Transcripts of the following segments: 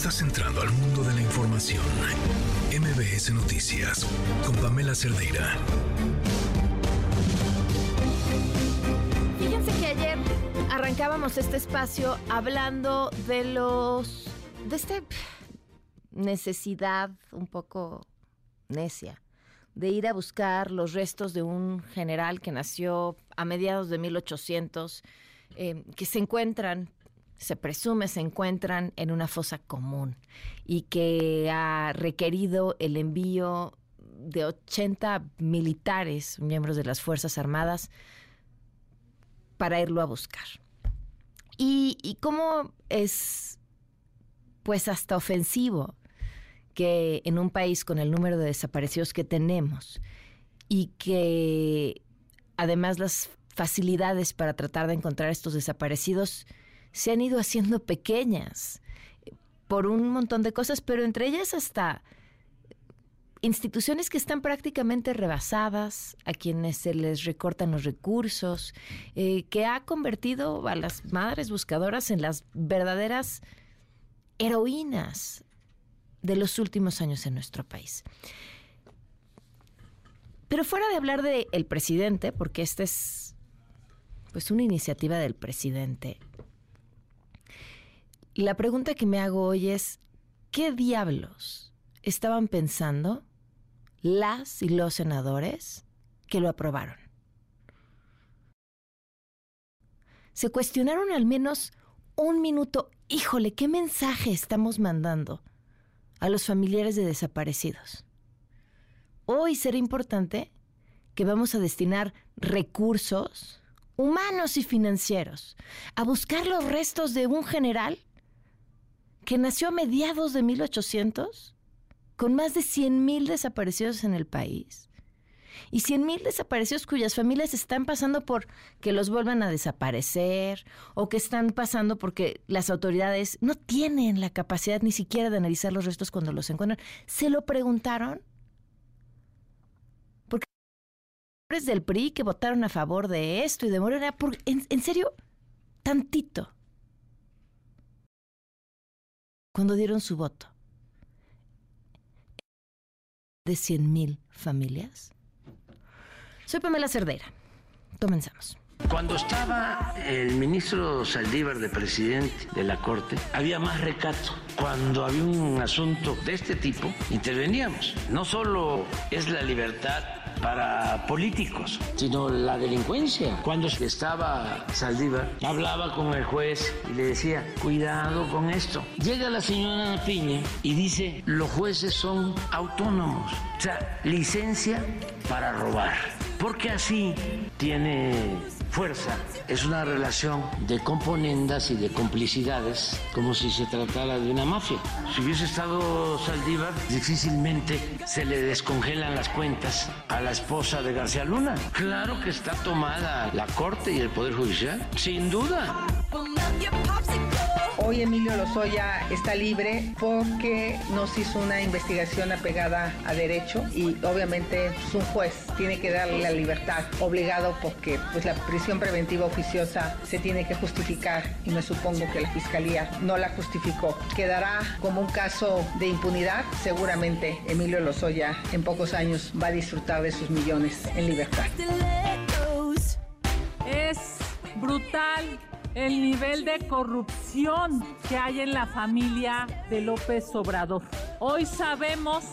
Estás entrando al mundo de la información. MBS Noticias con Pamela Cerdeira. Fíjense que ayer arrancábamos este espacio hablando de los de esta necesidad un poco necia de ir a buscar los restos de un general que nació a mediados de 1800, eh, que se encuentran, se presume se encuentran en una fosa común y que ha requerido el envío de 80 militares, miembros de las Fuerzas Armadas, para irlo a buscar. Y, y cómo es, pues, hasta ofensivo que en un país con el número de desaparecidos que tenemos y que además las facilidades para tratar de encontrar estos desaparecidos se han ido haciendo pequeñas por un montón de cosas, pero entre ellas hasta instituciones que están prácticamente rebasadas, a quienes se les recortan los recursos, eh, que ha convertido a las madres buscadoras en las verdaderas heroínas de los últimos años en nuestro país. Pero fuera de hablar del el presidente, porque esta es pues una iniciativa del presidente, la pregunta que me hago hoy es, ¿qué diablos estaban pensando las y los senadores que lo aprobaron? Se cuestionaron al menos un minuto, híjole, ¿qué mensaje estamos mandando a los familiares de desaparecidos. Hoy será importante que vamos a destinar recursos humanos y financieros a buscar los restos de un general que nació a mediados de 1800 con más de 100.000 desaparecidos en el país y 100 mil desaparecidos cuyas familias están pasando por que los vuelvan a desaparecer o que están pasando porque las autoridades no tienen la capacidad ni siquiera de analizar los restos cuando los encuentran. ¿Se lo preguntaron? Porque del PRI que votaron a favor de esto y de Morena, en, en serio, tantito. Cuando dieron su voto de 100 mil familias. Soy Pamela Cerdera. Comenzamos. Cuando estaba el ministro Saldívar de presidente de la Corte, había más recato. Cuando había un asunto de este tipo, interveníamos. No solo es la libertad para políticos, sino la delincuencia. Cuando estaba Saldívar, hablaba con el juez y le decía, cuidado con esto. Llega la señora Piña y dice, los jueces son autónomos. O sea, licencia para robar porque así tiene fuerza. Es una relación de componendas y de complicidades, como si se tratara de una mafia. Si hubiese estado Saldívar, difícilmente se le descongelan las cuentas a la esposa de García Luna. Claro que está tomada la Corte y el Poder Judicial, sin duda. Hoy Emilio Lozoya está libre porque nos hizo una investigación apegada a derecho y obviamente es un juez tiene que darle la libertad obligado porque pues la prisión preventiva oficiosa se tiene que justificar y me supongo que la fiscalía no la justificó. Quedará como un caso de impunidad. Seguramente Emilio Lozoya en pocos años va a disfrutar de sus millones en libertad. Es brutal el nivel de corrupción que hay en la familia de López Obrador. Hoy sabemos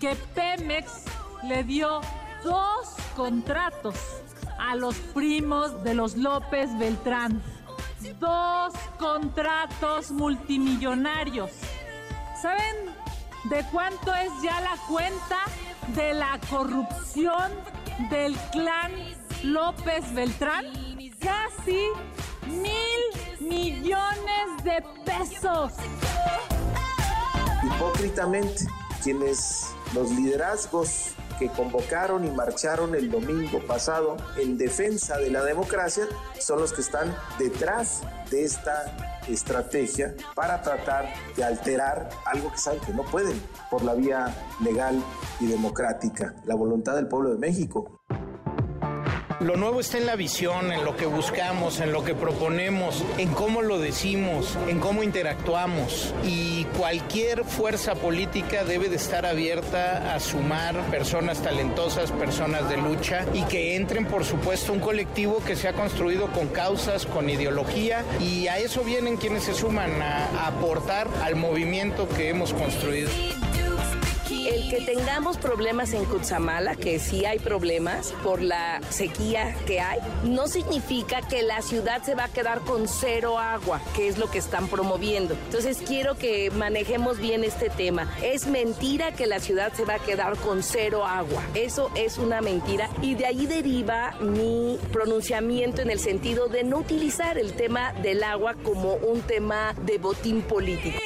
que Pemex le dio dos contratos a los primos de los López Beltrán. Dos contratos multimillonarios. ¿Saben de cuánto es ya la cuenta de la corrupción del clan López Beltrán? Casi mil millones de pesos. Hipócritamente, quienes los liderazgos que convocaron y marcharon el domingo pasado en defensa de la democracia son los que están detrás de esta estrategia para tratar de alterar algo que saben que no pueden por la vía legal y democrática, la voluntad del pueblo de México. Lo nuevo está en la visión, en lo que buscamos, en lo que proponemos, en cómo lo decimos, en cómo interactuamos. Y cualquier fuerza política debe de estar abierta a sumar personas talentosas, personas de lucha y que entren, por supuesto, un colectivo que se ha construido con causas, con ideología y a eso vienen quienes se suman a, aportar al movimiento que hemos construido. El que tengamos problemas en Cutzamala, que sí hay problemas por la sequía que hay, no significa que la ciudad se va a quedar con cero agua, que es lo que están promoviendo. Entonces quiero que manejemos bien este tema. Es mentira que la ciudad se va a quedar con cero agua. Eso es una mentira y de ahí deriva mi pronunciamiento en el sentido de no utilizar el tema del agua como un tema de botín político.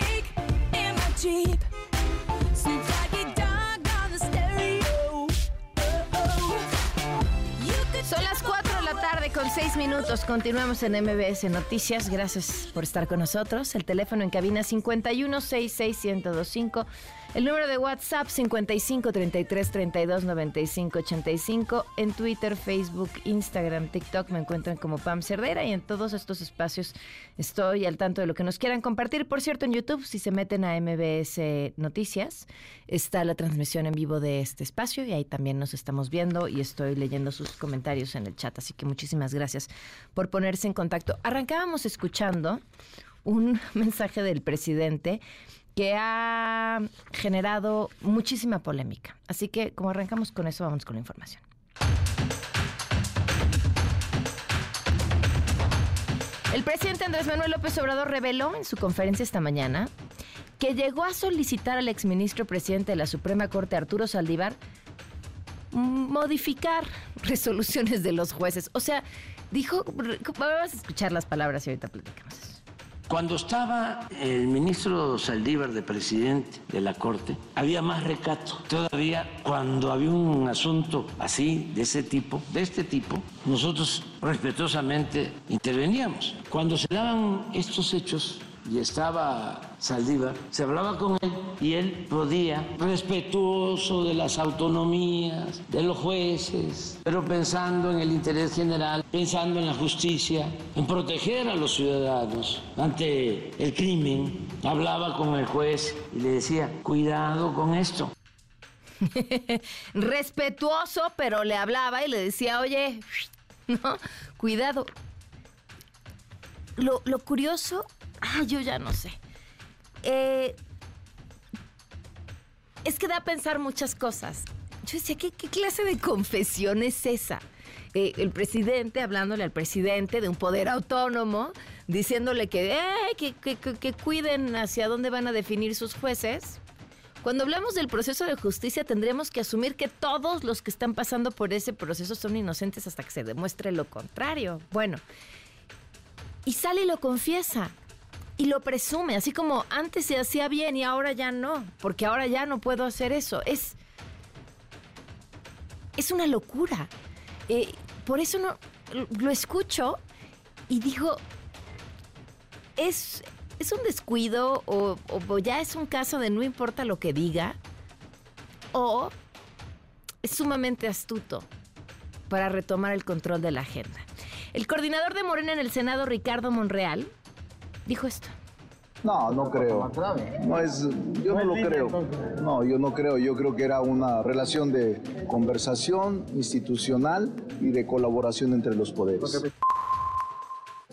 Son las 4 de la tarde con 6 minutos. Continuamos en MBS Noticias. Gracias por estar con nosotros. El teléfono en cabina 5166125. El número de WhatsApp 55 33 32 95 85. En Twitter, Facebook, Instagram, TikTok me encuentran como Pam Cerdera y en todos estos espacios estoy al tanto de lo que nos quieran compartir. Por cierto, en YouTube, si se meten a MBS Noticias, está la transmisión en vivo de este espacio y ahí también nos estamos viendo y estoy leyendo sus comentarios en el chat. Así que muchísimas gracias por ponerse en contacto. Arrancábamos escuchando un mensaje del presidente que ha generado muchísima polémica. Así que como arrancamos con eso, vamos con la información. El presidente Andrés Manuel López Obrador reveló en su conferencia esta mañana que llegó a solicitar al exministro presidente de la Suprema Corte, Arturo Saldívar, modificar resoluciones de los jueces. O sea, dijo, vamos a escuchar las palabras y ahorita platicamos eso. Cuando estaba el ministro Saldívar de presidente de la Corte, había más recato. Todavía cuando había un asunto así, de ese tipo, de este tipo, nosotros respetuosamente interveníamos. Cuando se daban estos hechos, y estaba Saldívar, se hablaba con él y él podía, respetuoso de las autonomías, de los jueces, pero pensando en el interés general, pensando en la justicia, en proteger a los ciudadanos ante el crimen, hablaba con el juez y le decía, cuidado con esto. respetuoso, pero le hablaba y le decía, oye, no, cuidado. Lo, lo curioso Ah, yo ya no sé. Eh, es que da a pensar muchas cosas. Yo decía, ¿qué, clase de confesión es esa? Eh, el presidente hablándole al presidente de un poder autónomo, diciéndole que, eh, que, que, cuiden hacia dónde van a definir sus jueces. Cuando hablamos del proceso de justicia, tendremos que asumir que todos los que están pasando por ese proceso son inocentes hasta que se demuestre lo contrario. Bueno, y sale y lo confiesa y lo presume, así como antes se hacía bien y ahora ya no, porque ahora ya no puedo hacer eso. Es, es una locura. Eh, por eso no lo escucho y digo, es, es un descuido o, o ya es un caso de no importa lo que diga, o es sumamente astuto para retomar el control de la agenda. El coordinador de Morena en el Senado, Ricardo Monreal, dijo esto. No, no creo. No es, yo no lo creo. No, yo no creo. Yo creo que era una relación de conversación institucional y de colaboración entre los poderes.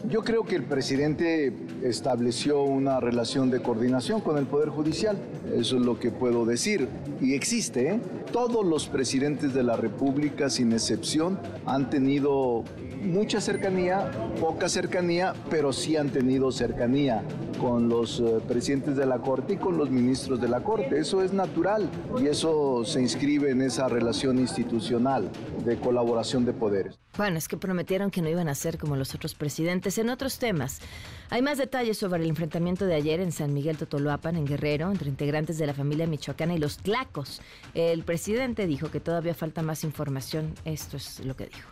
Yo creo que el presidente estableció una relación de coordinación con el Poder Judicial. Eso es lo que puedo decir. Y existe. ¿eh? Todos los presidentes de la República, sin excepción, han tenido mucha cercanía, poca cercanía, pero sí han tenido cercanía con los eh, presidentes de la Corte y con los ministros de la Corte. Eso es natural y eso se inscribe en esa relación institucional de colaboración de poderes. Bueno, es que prometieron que no iban a ser como los otros presidentes. En otros temas, hay más detalles sobre el enfrentamiento de ayer en San Miguel Totoloapan, en Guerrero, entre integrantes de la familia michoacana y los tlacos. El presidente dijo que todavía falta más información. Esto es lo que dijo.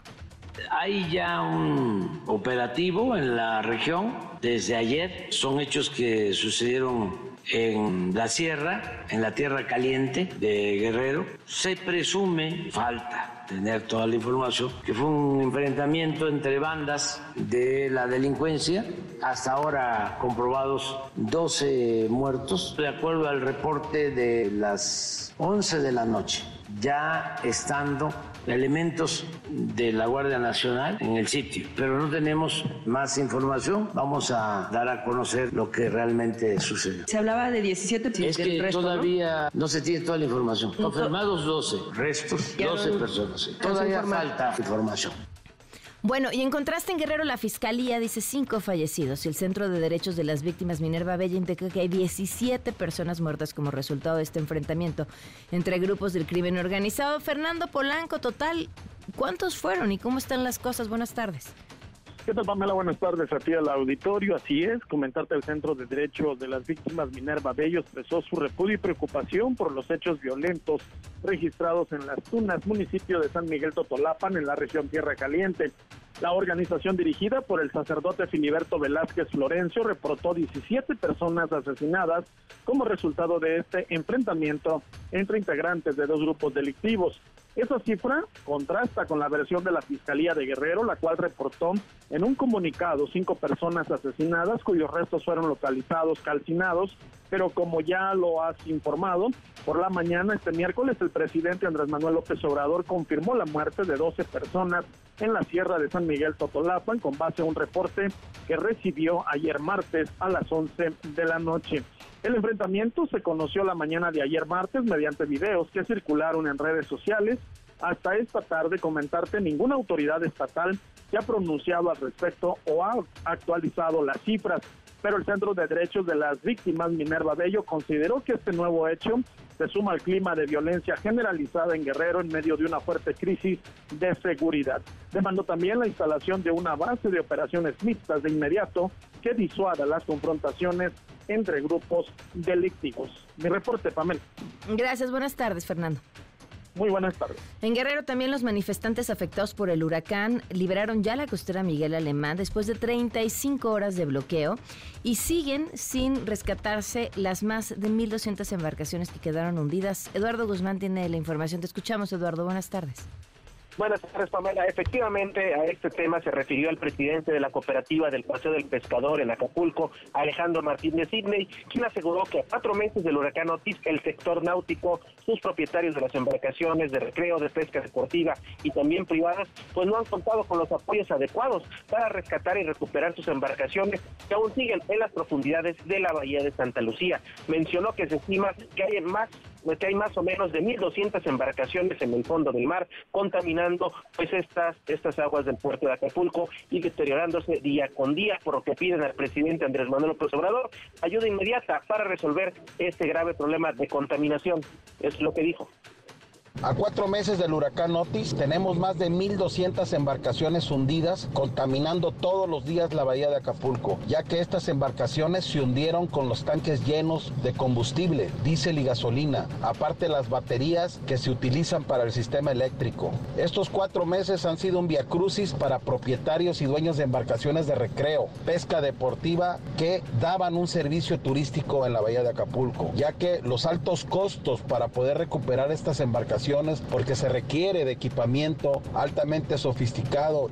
Hay ya un operativo en la región desde ayer. Son hechos que sucedieron en la sierra, en la tierra caliente de Guerrero. Se presume, falta tener toda la información, que fue un enfrentamiento entre bandas de la delincuencia. Hasta ahora comprobados 12 muertos, de acuerdo al reporte de las 11 de la noche, ya estando elementos de la Guardia Nacional en el sitio, pero no tenemos más información. Vamos a dar a conocer lo que realmente sucedió. Se hablaba de 17 Es que todavía ¿no? se tiene toda la información. Confirmados 12, restos 12 personas. Todavía falta información. Bueno, y en contraste en Guerrero la Fiscalía dice cinco fallecidos y el Centro de Derechos de las Víctimas Minerva Bella indica que hay 17 personas muertas como resultado de este enfrentamiento entre grupos del crimen organizado. Fernando Polanco, total, ¿cuántos fueron y cómo están las cosas? Buenas tardes. ¿Qué tal, Pamela? Buenas tardes a ti al auditorio. Así es, comentarte el Centro de Derechos de las Víctimas Minerva Bello expresó su repudio y preocupación por los hechos violentos registrados en las Tunas, municipio de San Miguel Totolapan, en la región Tierra Caliente. La organización dirigida por el sacerdote Filiberto Velázquez Florencio reportó 17 personas asesinadas como resultado de este enfrentamiento entre integrantes de dos grupos delictivos. Esa cifra contrasta con la versión de la Fiscalía de Guerrero, la cual reportó en un comunicado cinco personas asesinadas cuyos restos fueron localizados calcinados, pero como ya lo has informado, por la mañana este miércoles el presidente Andrés Manuel López Obrador confirmó la muerte de 12 personas en la sierra de San Miguel Totolapan con base a un reporte que recibió ayer martes a las 11 de la noche. El enfrentamiento se conoció la mañana de ayer martes mediante videos que circularon en redes sociales. Hasta esta tarde comentarte ninguna autoridad estatal se ha pronunciado al respecto o ha actualizado las cifras, pero el Centro de Derechos de las Víctimas Minerva Bello consideró que este nuevo hecho se suma al clima de violencia generalizada en Guerrero en medio de una fuerte crisis de seguridad. Demandó también la instalación de una base de operaciones mixtas de inmediato que disuada las confrontaciones entre grupos delictivos. Mi reporte, Pamela. Gracias, buenas tardes, Fernando. Muy buenas tardes. En Guerrero también los manifestantes afectados por el huracán liberaron ya la costera Miguel Alemán después de 35 horas de bloqueo y siguen sin rescatarse las más de 1.200 embarcaciones que quedaron hundidas. Eduardo Guzmán tiene la información. Te escuchamos, Eduardo. Buenas tardes. Buenas tardes, Pamela. Efectivamente, a este tema se refirió el presidente de la cooperativa del Paseo del Pescador en Acapulco, Alejandro Martínez Sidney, quien aseguró que a cuatro meses del huracán Otis, el sector náutico, sus propietarios de las embarcaciones de recreo, de pesca deportiva y también privadas, pues no han contado con los apoyos adecuados para rescatar y recuperar sus embarcaciones que aún siguen en las profundidades de la bahía de Santa Lucía. Mencionó que se estima que hay más que hay más o menos de 1.200 embarcaciones en el fondo del mar, contaminando pues estas, estas aguas del puerto de Acapulco y deteriorándose día con día, por lo que piden al presidente Andrés Manuel López Obrador ayuda inmediata para resolver este grave problema de contaminación. Es lo que dijo. A cuatro meses del huracán Otis tenemos más de 1.200 embarcaciones hundidas, contaminando todos los días la bahía de Acapulco, ya que estas embarcaciones se hundieron con los tanques llenos de combustible, diésel y gasolina, aparte las baterías que se utilizan para el sistema eléctrico. Estos cuatro meses han sido un viacrucis para propietarios y dueños de embarcaciones de recreo, pesca deportiva que daban un servicio turístico en la bahía de Acapulco, ya que los altos costos para poder recuperar estas embarcaciones porque se requiere de equipamiento altamente sofisticado.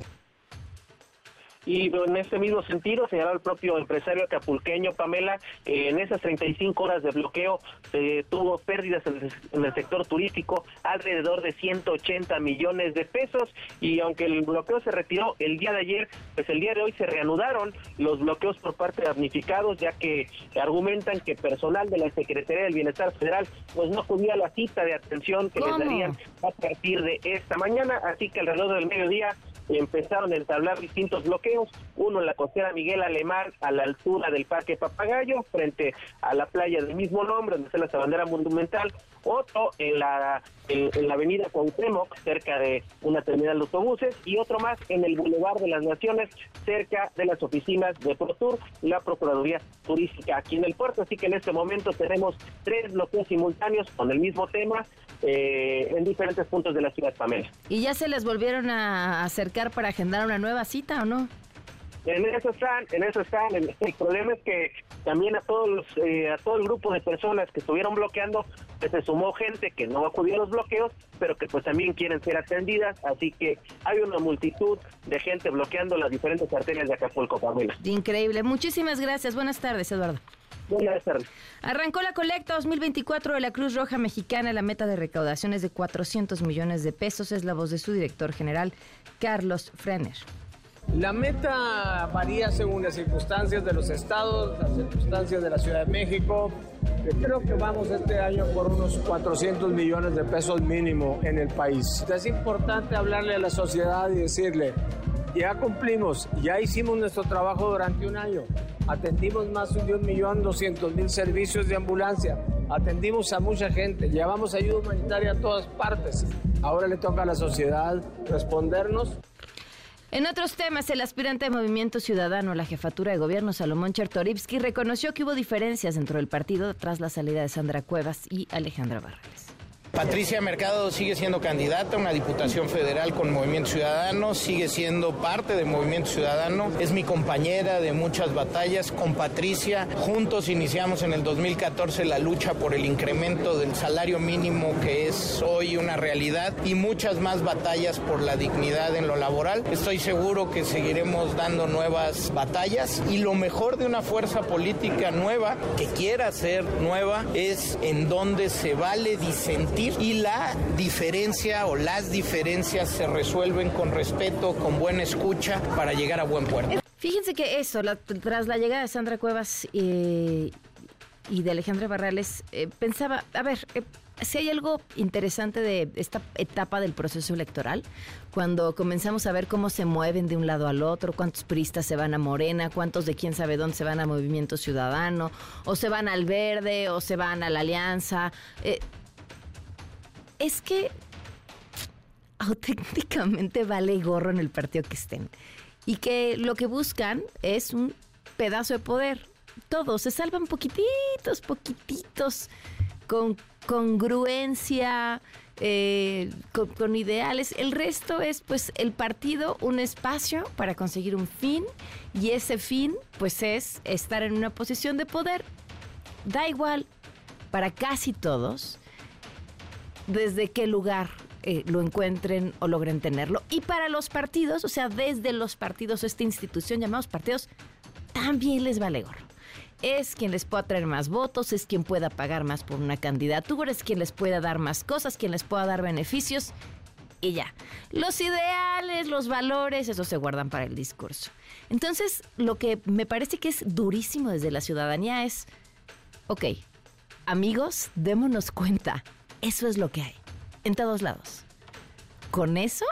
Y en este mismo sentido, señaló el propio empresario acapulqueño, Pamela, eh, en esas 35 horas de bloqueo se tuvo pérdidas en el, sector turístico alrededor de 180 millones de pesos y aunque el bloqueo se retiró el día de ayer, pues el día de hoy se reanudaron los bloqueos por parte de damnificados, ya que argumentan que personal de la Secretaría del Bienestar Federal pues no acudía a la cita de atención que les darían a partir de esta mañana, así que alrededor del mediodía empezaron a entablar distintos bloqueos, uno en la costera Miguel Alemán a la altura del Parque Papagayo, frente a la playa del mismo nombre, donde está la bandera monumental, otro en la, en, la avenida Cuauhtémoc, cerca de una terminal de autobuses, y otro más en el Boulevard de las Naciones, cerca de las oficinas de ProTour y la Procuraduría Turística aquí en el puerto. Así que en este momento tenemos tres bloqueos simultáneos con el mismo tema eh, en diferentes puntos de la ciudad, Pamela. ¿Y ya se les volvieron a acercar para agendar una nueva cita o no? en eso están, en eso están. El, problema es que también a todos eh, a todo el grupo de personas que estuvieron bloqueando, pues se sumó gente que no acudió a los bloqueos, pero que pues también quieren ser atendidas, así que hay una multitud de gente bloqueando las diferentes arterias de Acapulco, Pamela. Increíble. Muchísimas gracias. Buenas tardes, Eduardo. Buenas tardes. Arrancó la colecta 2024 de la Cruz Roja Mexicana. La meta de recaudación es de 400 millones de pesos. Es la voz de su director general, Carlos Frener. La meta varía según las circunstancias de los estados, las circunstancias de la Ciudad de México. Yo creo que vamos este año por unos 400 millones de pesos mínimo en el país. Es importante hablarle a la sociedad y decirle, ya cumplimos, ya hicimos nuestro trabajo durante un año. Atendimos más de un millón doscientos mil servicios de ambulancia. Atendimos a mucha gente. Llevamos ayuda humanitaria a todas partes. Ahora le toca a la sociedad respondernos. En otros temas, el aspirante de Movimiento Ciudadano la jefatura de gobierno, Salomón Chertorivsky, reconoció que hubo diferencias dentro del partido tras la salida de Sandra Cuevas y Alejandra Barrales. Patricia Mercado sigue siendo candidata a una diputación federal con Movimiento Ciudadano, sigue siendo parte de Movimiento Ciudadano, es mi compañera de muchas batallas. Con Patricia juntos iniciamos en el 2014 la lucha por el incremento del salario mínimo que es hoy una realidad y muchas más batallas por la dignidad en lo laboral. Estoy seguro que seguiremos dando nuevas batallas y lo mejor de una fuerza política nueva que quiera ser nueva es en donde se vale disentir y la diferencia o las diferencias se resuelven con respeto, con buena escucha para llegar a buen puerto. Fíjense que eso, tras la llegada de Sandra Cuevas eh, y de Alejandra Barrales, eh, pensaba, a ver, eh, si hay algo interesante de esta etapa del proceso electoral, cuando comenzamos a ver cómo se mueven de un lado al otro, cuántos priistas se van a Morena, cuántos de quién sabe dónde se van a Movimiento Ciudadano, o se van al Verde, o se van a la Alianza es que auténticamente vale gorro en el partido que estén. Y que lo que buscan es un pedazo de poder. Todos se salvan poquititos, poquititos, con congruencia, eh, con, con, ideales. El resto es pues el partido, un espacio para conseguir un fin y ese fin pues es estar en una posición de poder. Da igual para casi todos desde qué lugar eh, lo encuentren o logren tenerlo. Y para los partidos, o sea, desde los partidos, esta institución llamados partidos, también les vale gorro. Es quien les pueda traer más votos, es quien pueda pagar más por una candidatura, es quien les pueda dar más cosas, quien les pueda dar beneficios y ya. Los ideales, los valores, eso se guardan para el discurso. Entonces, lo que me parece que es durísimo desde la ciudadanía es, ok, amigos, démonos cuenta eso es lo que hay, en todos lados. Con eso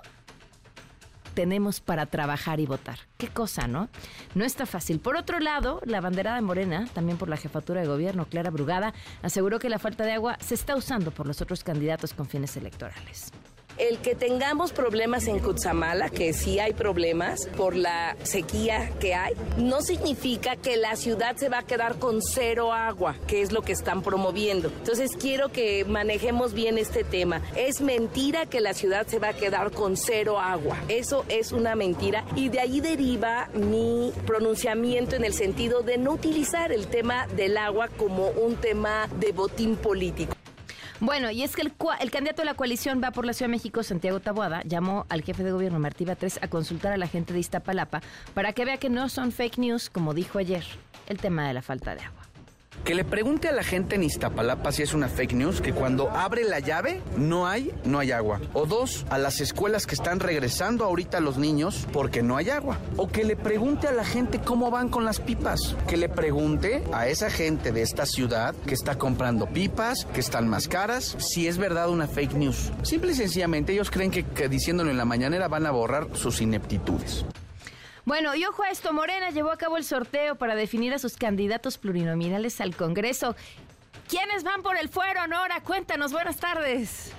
tenemos para trabajar y votar. Qué cosa, ¿no? No está fácil. Por otro lado, la bandera de Morena, también por la jefatura de gobierno, Clara Brugada, aseguró que la falta de agua se está usando por los otros candidatos con fines electorales. El que tengamos problemas en Cutzamala, que sí hay problemas por la sequía que hay, no significa que la ciudad se va a quedar con cero agua, que es lo que están promoviendo. Entonces quiero que manejemos bien este tema. Es mentira que la ciudad se va a quedar con cero agua. Eso es una mentira y de ahí deriva mi pronunciamiento en el sentido de no utilizar el tema del agua como un tema de botín político. Bueno, y es que el, el, candidato de la coalición va por la Ciudad de México, Santiago Taboada, llamó al jefe de gobierno Martí Batres a consultar a la gente de Iztapalapa para que vea que no son fake news, como dijo ayer, el tema de la falta de agua. Que le pregunte a la gente en Iztapalapa si es una fake news, que cuando abre la llave no hay, no hay agua. O dos, a las escuelas que están regresando ahorita los niños porque no hay agua. O que le pregunte a la gente cómo van con las pipas. Que le pregunte a esa gente de esta ciudad que está comprando pipas, que están más caras, si es verdad una fake news. Simple y sencillamente ellos creen que, que diciéndolo en la mañanera van a borrar sus ineptitudes. Bueno, y ojo a esto, Morena llevó a cabo el sorteo para definir a sus candidatos plurinominales al Congreso. ¿Quiénes van por el fuero, Nora? Cuéntanos, buenas tardes.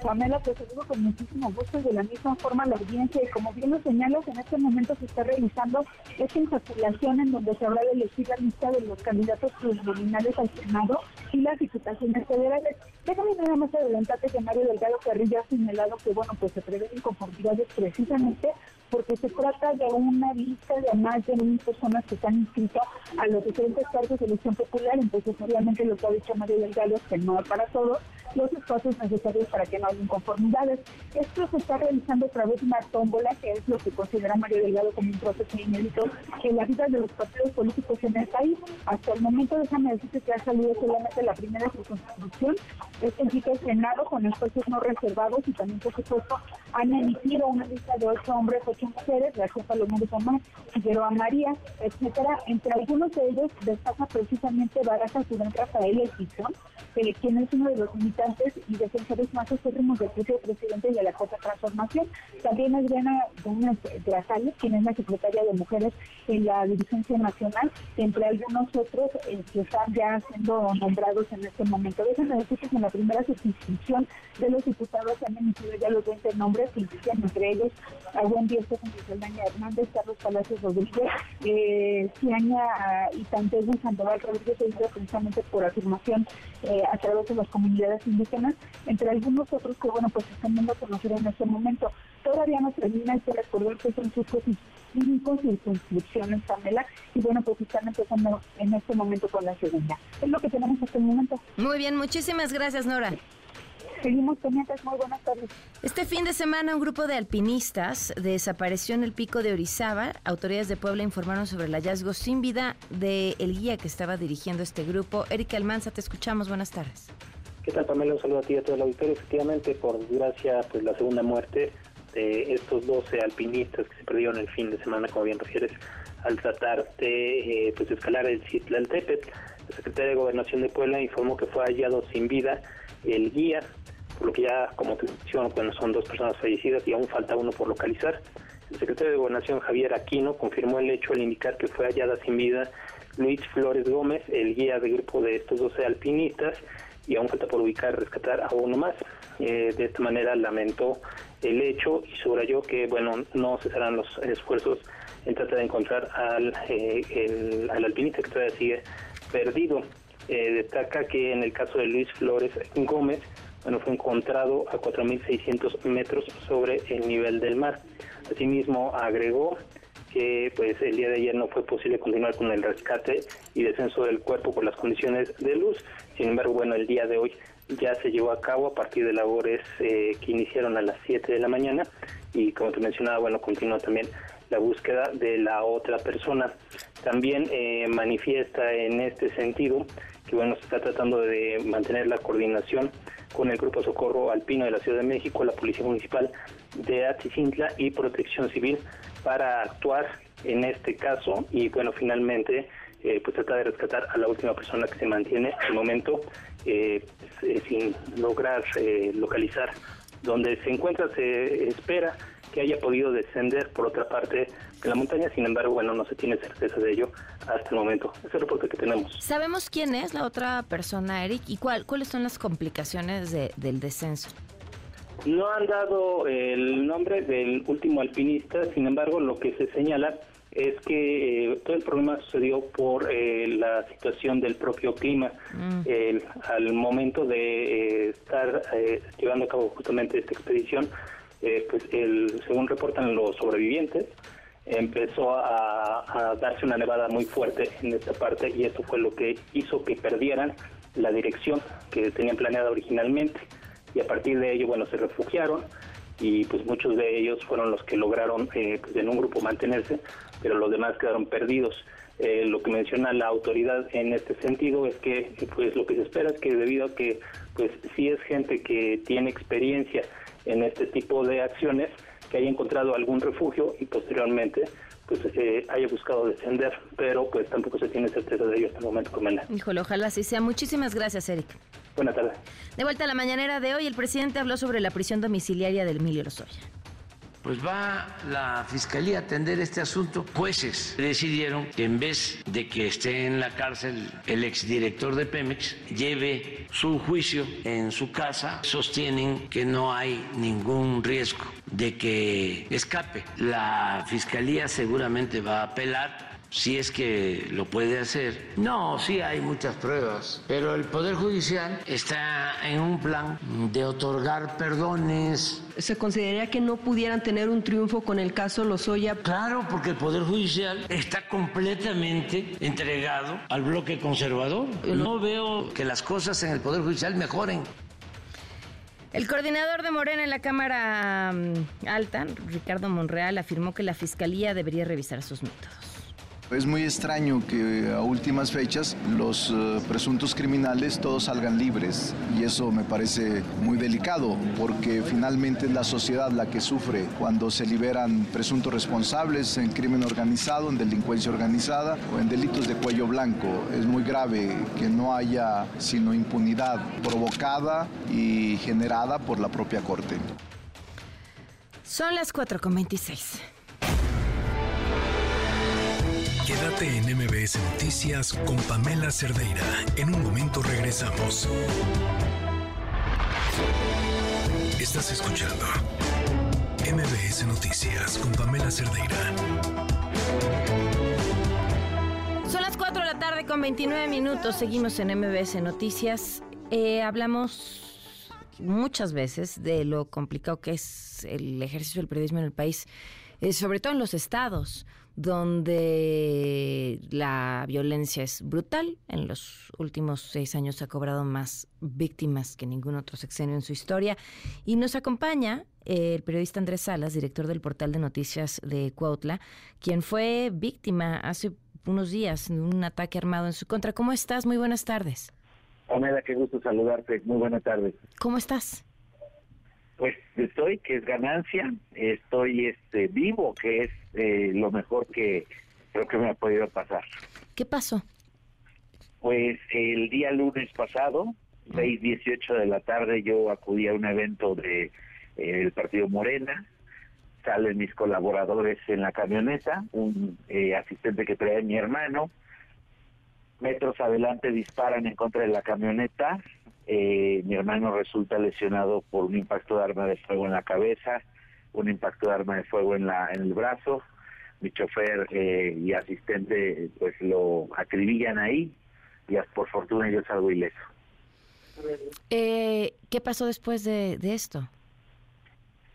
Pamela, te saludo con muchísimo gusto de la misma forma la audiencia y como bien lo señalas, en este momento se está realizando esta insaculación en donde se habrá de elegir la lista de los candidatos plurinominales al Senado y las diputaciones federales. Déjame nada más adelantarte que Mario Delgado Carrillo ha señalado que, bueno, pues se prevén inconformidades precisamente porque se trata de una lista de más de mil personas que están inscritas a los diferentes cargos de elección popular, entonces obviamente lo que ha dicho Mario Delgado es que no es para todos los espacios necesarios para que no haya inconformidades. Esto se está realizando a través de una tómbola, que es lo que considera Mario Delgado como un proceso inédito en la vida de los partidos políticos en el país. Hasta el momento, déjame decirte que ha salido solamente la primera circunscripción, es el Senado con espacios no reservados y también, por supuesto, han emitido una lista de ocho hombres, ocho mujeres, la jefa Lourdes Omar, Figueroa María, etcétera. Entre algunos de ellos destaca precisamente Baraja Durán Rafael Elquizón, eh, quien es uno de los militantes y defensores más acérrimos del propio presidente y de la Corte Transformación. También Adriana Gómez Grazales, quien es la secretaria de Mujeres en la Dirigencia Nacional, entre algunos otros eh, que están ya siendo nombrados en este momento. Déjenme decir que en la primera suscripción de los diputados se han emitido ya los 20 nombres, que incluyen entre ellos a Buen Díaz Saldaña Hernández, Carlos Palacios Rodríguez, eh, Ciaña y Sandoval Rodríguez, precisamente por afirmación eh, a través de las comunidades indígenas, entre algunos otros que, bueno, pues están dando a conocer en este momento. Todavía no termina, que recordar que son sus cinco circunscripciones, Pamela, y bueno, pues están empezando en este momento con la segunda. Es lo que tenemos hasta el momento. Muy bien, muchísimas gracias, Nora. Seguimos pendientes, muy buenas tardes. Este fin de semana un grupo de alpinistas desapareció en el pico de Orizaba. Autoridades de Puebla informaron sobre el hallazgo sin vida del el guía que estaba dirigiendo este grupo. Erika Almanza, te escuchamos, buenas tardes. ¿Qué tal, Pamela? Un saludo a ti y a todo el auditorio. Efectivamente, por desgracia, pues la segunda muerte de estos 12 alpinistas que se perdieron el fin de semana, como bien refieres, al tratar de eh, pues escalar el Tepet. La Secretaría de Gobernación de Puebla informó que fue hallado sin vida el guía, por lo que ya, como te menciono, bueno, son dos personas fallecidas y aún falta uno por localizar. El secretario de Gobernación, Javier Aquino, confirmó el hecho al indicar que fue hallada sin vida Luis Flores Gómez, el guía del grupo de estos 12 alpinistas, y aún falta por ubicar rescatar a uno más. Eh, de esta manera lamentó el hecho y subrayó que bueno no cesarán los esfuerzos en tratar de encontrar al, eh, al alpinista que todavía sigue perdido. Eh, destaca que en el caso de Luis Flores Gómez, bueno, fue encontrado a 4.600 metros sobre el nivel del mar. Asimismo, agregó que pues el día de ayer no fue posible continuar con el rescate y descenso del cuerpo por las condiciones de luz. Sin embargo, bueno, el día de hoy ya se llevó a cabo. A partir de labores eh, que iniciaron a las 7 de la mañana. Y como te mencionaba, bueno, continúa también la búsqueda de la otra persona. También eh, manifiesta en este sentido que bueno, se está tratando de mantener la coordinación con el Grupo Socorro Alpino de la Ciudad de México, la Policía Municipal de Atzicintla y Protección Civil para actuar en este caso. Y bueno, finalmente eh, pues trata de rescatar a la última persona que se mantiene al momento eh, sin lograr eh, localizar donde se encuentra, se espera que haya podido descender por otra parte de la montaña, sin embargo, bueno, no se tiene certeza de ello hasta el momento. Ese es el reporte que tenemos. ¿Sabemos quién es la otra persona, Eric? ¿Y cuál, cuáles son las complicaciones del descenso? No han dado el nombre del último alpinista, sin embargo, lo que se señala es que eh, todo el problema sucedió por eh, la situación del propio clima. Mm. al momento de eh, estar llevando a cabo justamente esta expedición, pues el, según reportan los sobrevivientes, empezó a, darse una nevada muy fuerte en esta parte y eso fue lo que hizo que perdieran la dirección que tenían planeada originalmente y a partir de ello, bueno, se refugiaron y pues muchos de ellos fueron los que lograron eh, pues, en un grupo mantenerse, pero los demás quedaron perdidos. Eh, lo que menciona la autoridad en este sentido es que pues lo que se espera es que debido a que pues si es gente que tiene experiencia en este tipo de acciones, que haya encontrado algún refugio y posteriormente pues eh, haya buscado descender, pero pues tampoco se tiene certeza de ello hasta el momento, Comela. Híjole, ojalá así sea. Muchísimas gracias, Eric. Buenas tardes. De vuelta a la mañanera de hoy, el presidente habló sobre la prisión domiciliaria del Emilio Lozoya. Pues va la fiscalía a atender este asunto. Jueces decidieron que en vez de que esté en la cárcel el exdirector de Pemex, lleve su juicio en su casa. Sostienen que no hay ningún riesgo de que escape. La fiscalía seguramente va a apelar si es que lo puede hacer. No, sí hay muchas pruebas, pero el Poder Judicial está en un plan de otorgar perdones. ¿Se consideraría que no pudieran tener un triunfo con el caso Lozoya? Claro, porque el Poder Judicial está completamente entregado al bloque conservador. No veo que las cosas en el Poder Judicial mejoren. El coordinador de Morena en la Cámara mm, Alta, Ricardo Monreal, afirmó que la Fiscalía debería revisar sus métodos. Es muy extraño que a últimas fechas los eh, presuntos criminales todos salgan libres y eso me parece muy delicado porque finalmente es la sociedad la que sufre cuando se liberan presuntos responsables en crimen organizado, en delincuencia organizada o en delitos de cuello blanco. Es muy grave que no haya sino impunidad provocada y generada por la propia Corte. Son las 4.26. Quédate en MBS Noticias con Pamela Cerdeira. En un momento regresamos. Estás escuchando MBS Noticias con Pamela Cerdeira. Son las 4 de la tarde con 29 minutos. Seguimos en MBS Noticias. Eh, hablamos muchas veces de lo complicado que es el ejercicio del periodismo en el país, eh, sobre todo en los estados donde la violencia es brutal. En los últimos seis años ha cobrado más víctimas que ningún otro sexenio en su historia. Y nos acompaña eh, el periodista Andrés Salas, director del portal de noticias de Cuautla, quien fue víctima hace unos días de un ataque armado en su contra. ¿Cómo estás? Muy buenas tardes. Omeda, qué gusto saludarte. Muy buenas tardes. ¿Cómo estás? Pues estoy, que es ganancia, estoy este vivo, que es eh, lo mejor que creo que me ha podido pasar. ¿Qué pasó? Pues el día lunes pasado, 6.18 de la tarde, yo acudí a un evento de eh, el partido Morena, salen mis colaboradores en la camioneta, un eh, asistente que trae mi hermano, metros adelante disparan en contra de la camioneta, eh, mi hermano resulta lesionado por un impacto de arma de fuego en la cabeza, un impacto de arma de fuego en, la, en el brazo. Mi chofer eh, y asistente pues lo acribillan ahí y por fortuna yo salgo ileso. Eh, ¿Qué pasó después de, esto?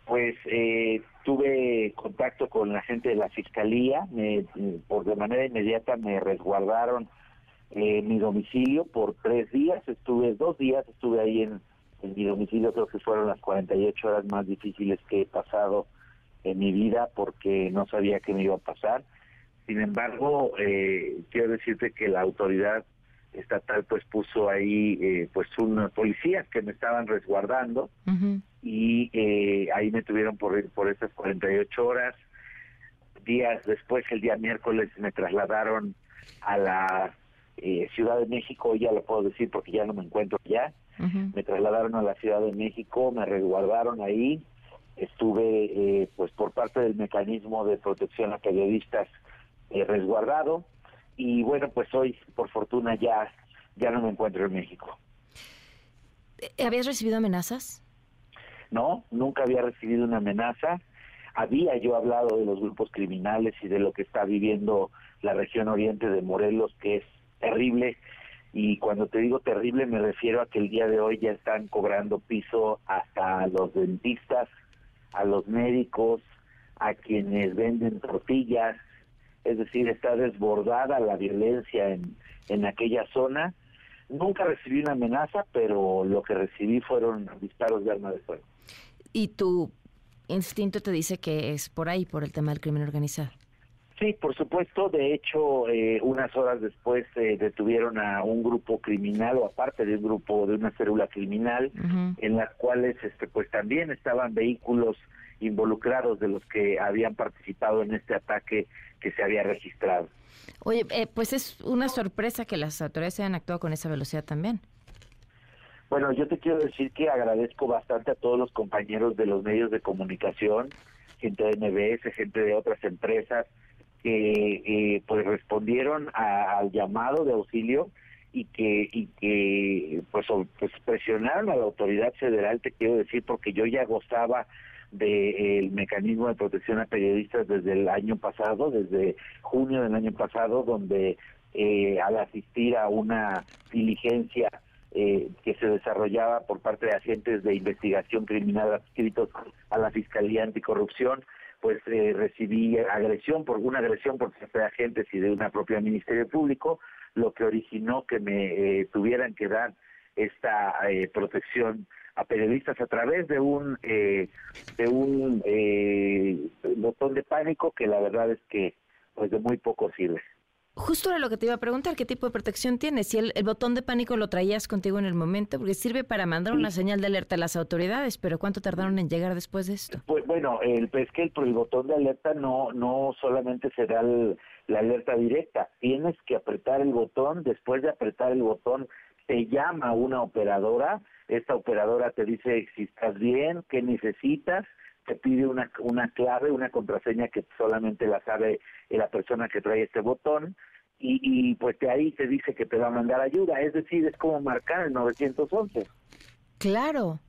Pues tuve contacto con la gente de la fiscalía, me, por de manera inmediata me resguardaron en mi domicilio por tres días, estuve dos días, estuve ahí en, mi domicilio, creo que fueron las 48 horas más difíciles que he pasado en mi vida porque no sabía qué me iba a pasar. Sin embargo, eh, quiero decirte que la autoridad estatal pues puso ahí eh, pues unos policías que me estaban resguardando y eh, ahí me tuvieron por por esas 48 horas. Días después, el día miércoles, me trasladaron a la eh, Ciudad de México, ya lo puedo decir porque ya no me encuentro ya. Me trasladaron a la Ciudad de México, me resguardaron ahí. Estuve, eh, pues, por parte del mecanismo de protección a periodistas eh, resguardado. Y bueno, pues hoy, por fortuna, ya, ya no me encuentro en México. ¿Habías recibido amenazas? No, nunca había recibido una amenaza. Había yo hablado de los grupos criminales y de lo que está viviendo la región oriente de Morelos, que es terrible y cuando te digo terrible me refiero a que el día de hoy ya están cobrando piso hasta a los dentistas, a los médicos, a quienes venden tortillas, es decir, está desbordada la violencia en, en aquella zona. Nunca recibí una amenaza, pero lo que recibí fueron disparos de arma de fuego. ¿Y tu instinto te dice que es por ahí, por el tema del crimen organizado? Sí, por supuesto. De hecho, eh, unas horas después eh, detuvieron a un grupo criminal o aparte de un grupo de una célula criminal en las cuales, este, pues también estaban vehículos involucrados de los que habían participado en este ataque que se había registrado. Oye, eh, pues es una sorpresa que las autoridades hayan actuado con esa velocidad también. Bueno, yo te quiero decir que agradezco bastante a todos los compañeros de los medios de comunicación gente de MBS, gente de otras empresas que eh, pues respondieron al llamado de auxilio y que y que pues, pues, presionaron a la autoridad federal te quiero decir porque yo ya gozaba del mecanismo de protección a periodistas desde el año pasado desde junio del año pasado donde eh, al asistir a una diligencia eh, que se desarrollaba por parte de agentes de investigación criminal adscritos a la Fiscalía Anticorrupción, pues eh, recibí agresión por una agresión por parte de agentes y de una propia Ministerio Público, lo que originó que me eh, tuvieran que dar esta protección a periodistas a través de un de un botón de pánico que la verdad es que pues de muy poco sirve. Justo era lo que te iba a preguntar, ¿qué tipo de protección tienes? Si el, botón de pánico lo traías contigo en el momento, porque sirve para mandar una señal de alerta a las autoridades, pero ¿cuánto tardaron en llegar después de esto? Pues bueno, el, es que el, botón de alerta no, no solamente será la alerta directa, tienes que apretar el botón, después de apretar el botón te llama una operadora, esta operadora te dice si estás bien, qué necesitas, te pide una, una clave, una contraseña que solamente la sabe la persona que trae este botón y, y pues de ahí te dice que te va a mandar ayuda. Es decir, es como marcar el 911. Claro,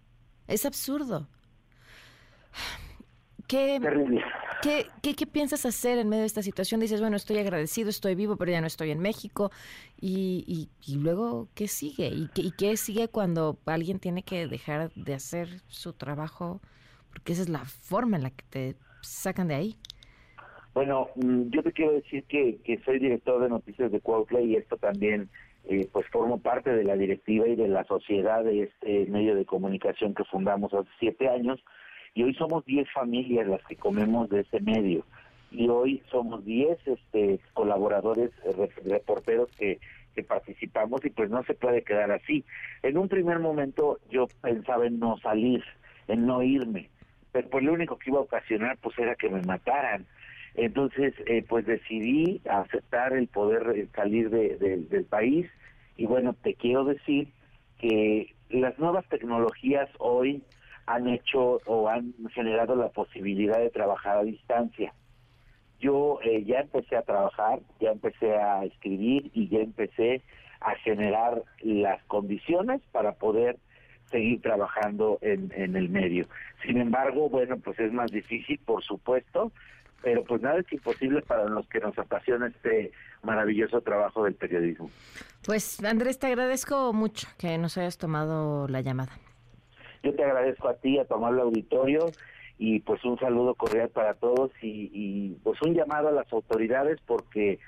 es absurdo. ¿Qué, ¿qué, qué, piensas hacer en medio de esta situación? Dices, bueno, estoy agradecido, estoy vivo, pero ya no estoy en México. Y, y, luego, ¿qué sigue? ¿Y qué, ¿Y qué sigue cuando alguien tiene que dejar de hacer su trabajo porque esa es la forma en la que te sacan de ahí. Bueno, mm, yo te quiero decir que, que soy director de noticias de Coldplay y esto también, eh, pues formo parte de la directiva y de la sociedad de este medio de comunicación que fundamos hace siete años y hoy somos diez familias las que comemos de ese medio y hoy somos diez este, colaboradores, eh, reporteros que, que participamos y pues no se puede quedar así. En un primer momento yo pensaba en no salir, en no irme, pero pues lo único que iba a ocasionar pues era que me mataran. Entonces, eh, pues decidí aceptar el poder eh, salir de, del país y bueno, te quiero decir que las nuevas tecnologías hoy han hecho o han generado la posibilidad de trabajar a distancia. Yo eh, ya empecé a trabajar, ya empecé a escribir y ya empecé a generar las condiciones para poder seguir trabajando en, en el medio. Sin embargo, bueno, pues es más difícil, por supuesto, pero pues nada es imposible para los que nos apasiona este maravilloso trabajo del periodismo. Pues Andrés, te agradezco mucho que nos hayas tomado la llamada. Yo te agradezco a ti, a tu amable auditorio y pues un saludo cordial para todos y, y pues un llamado a las autoridades porque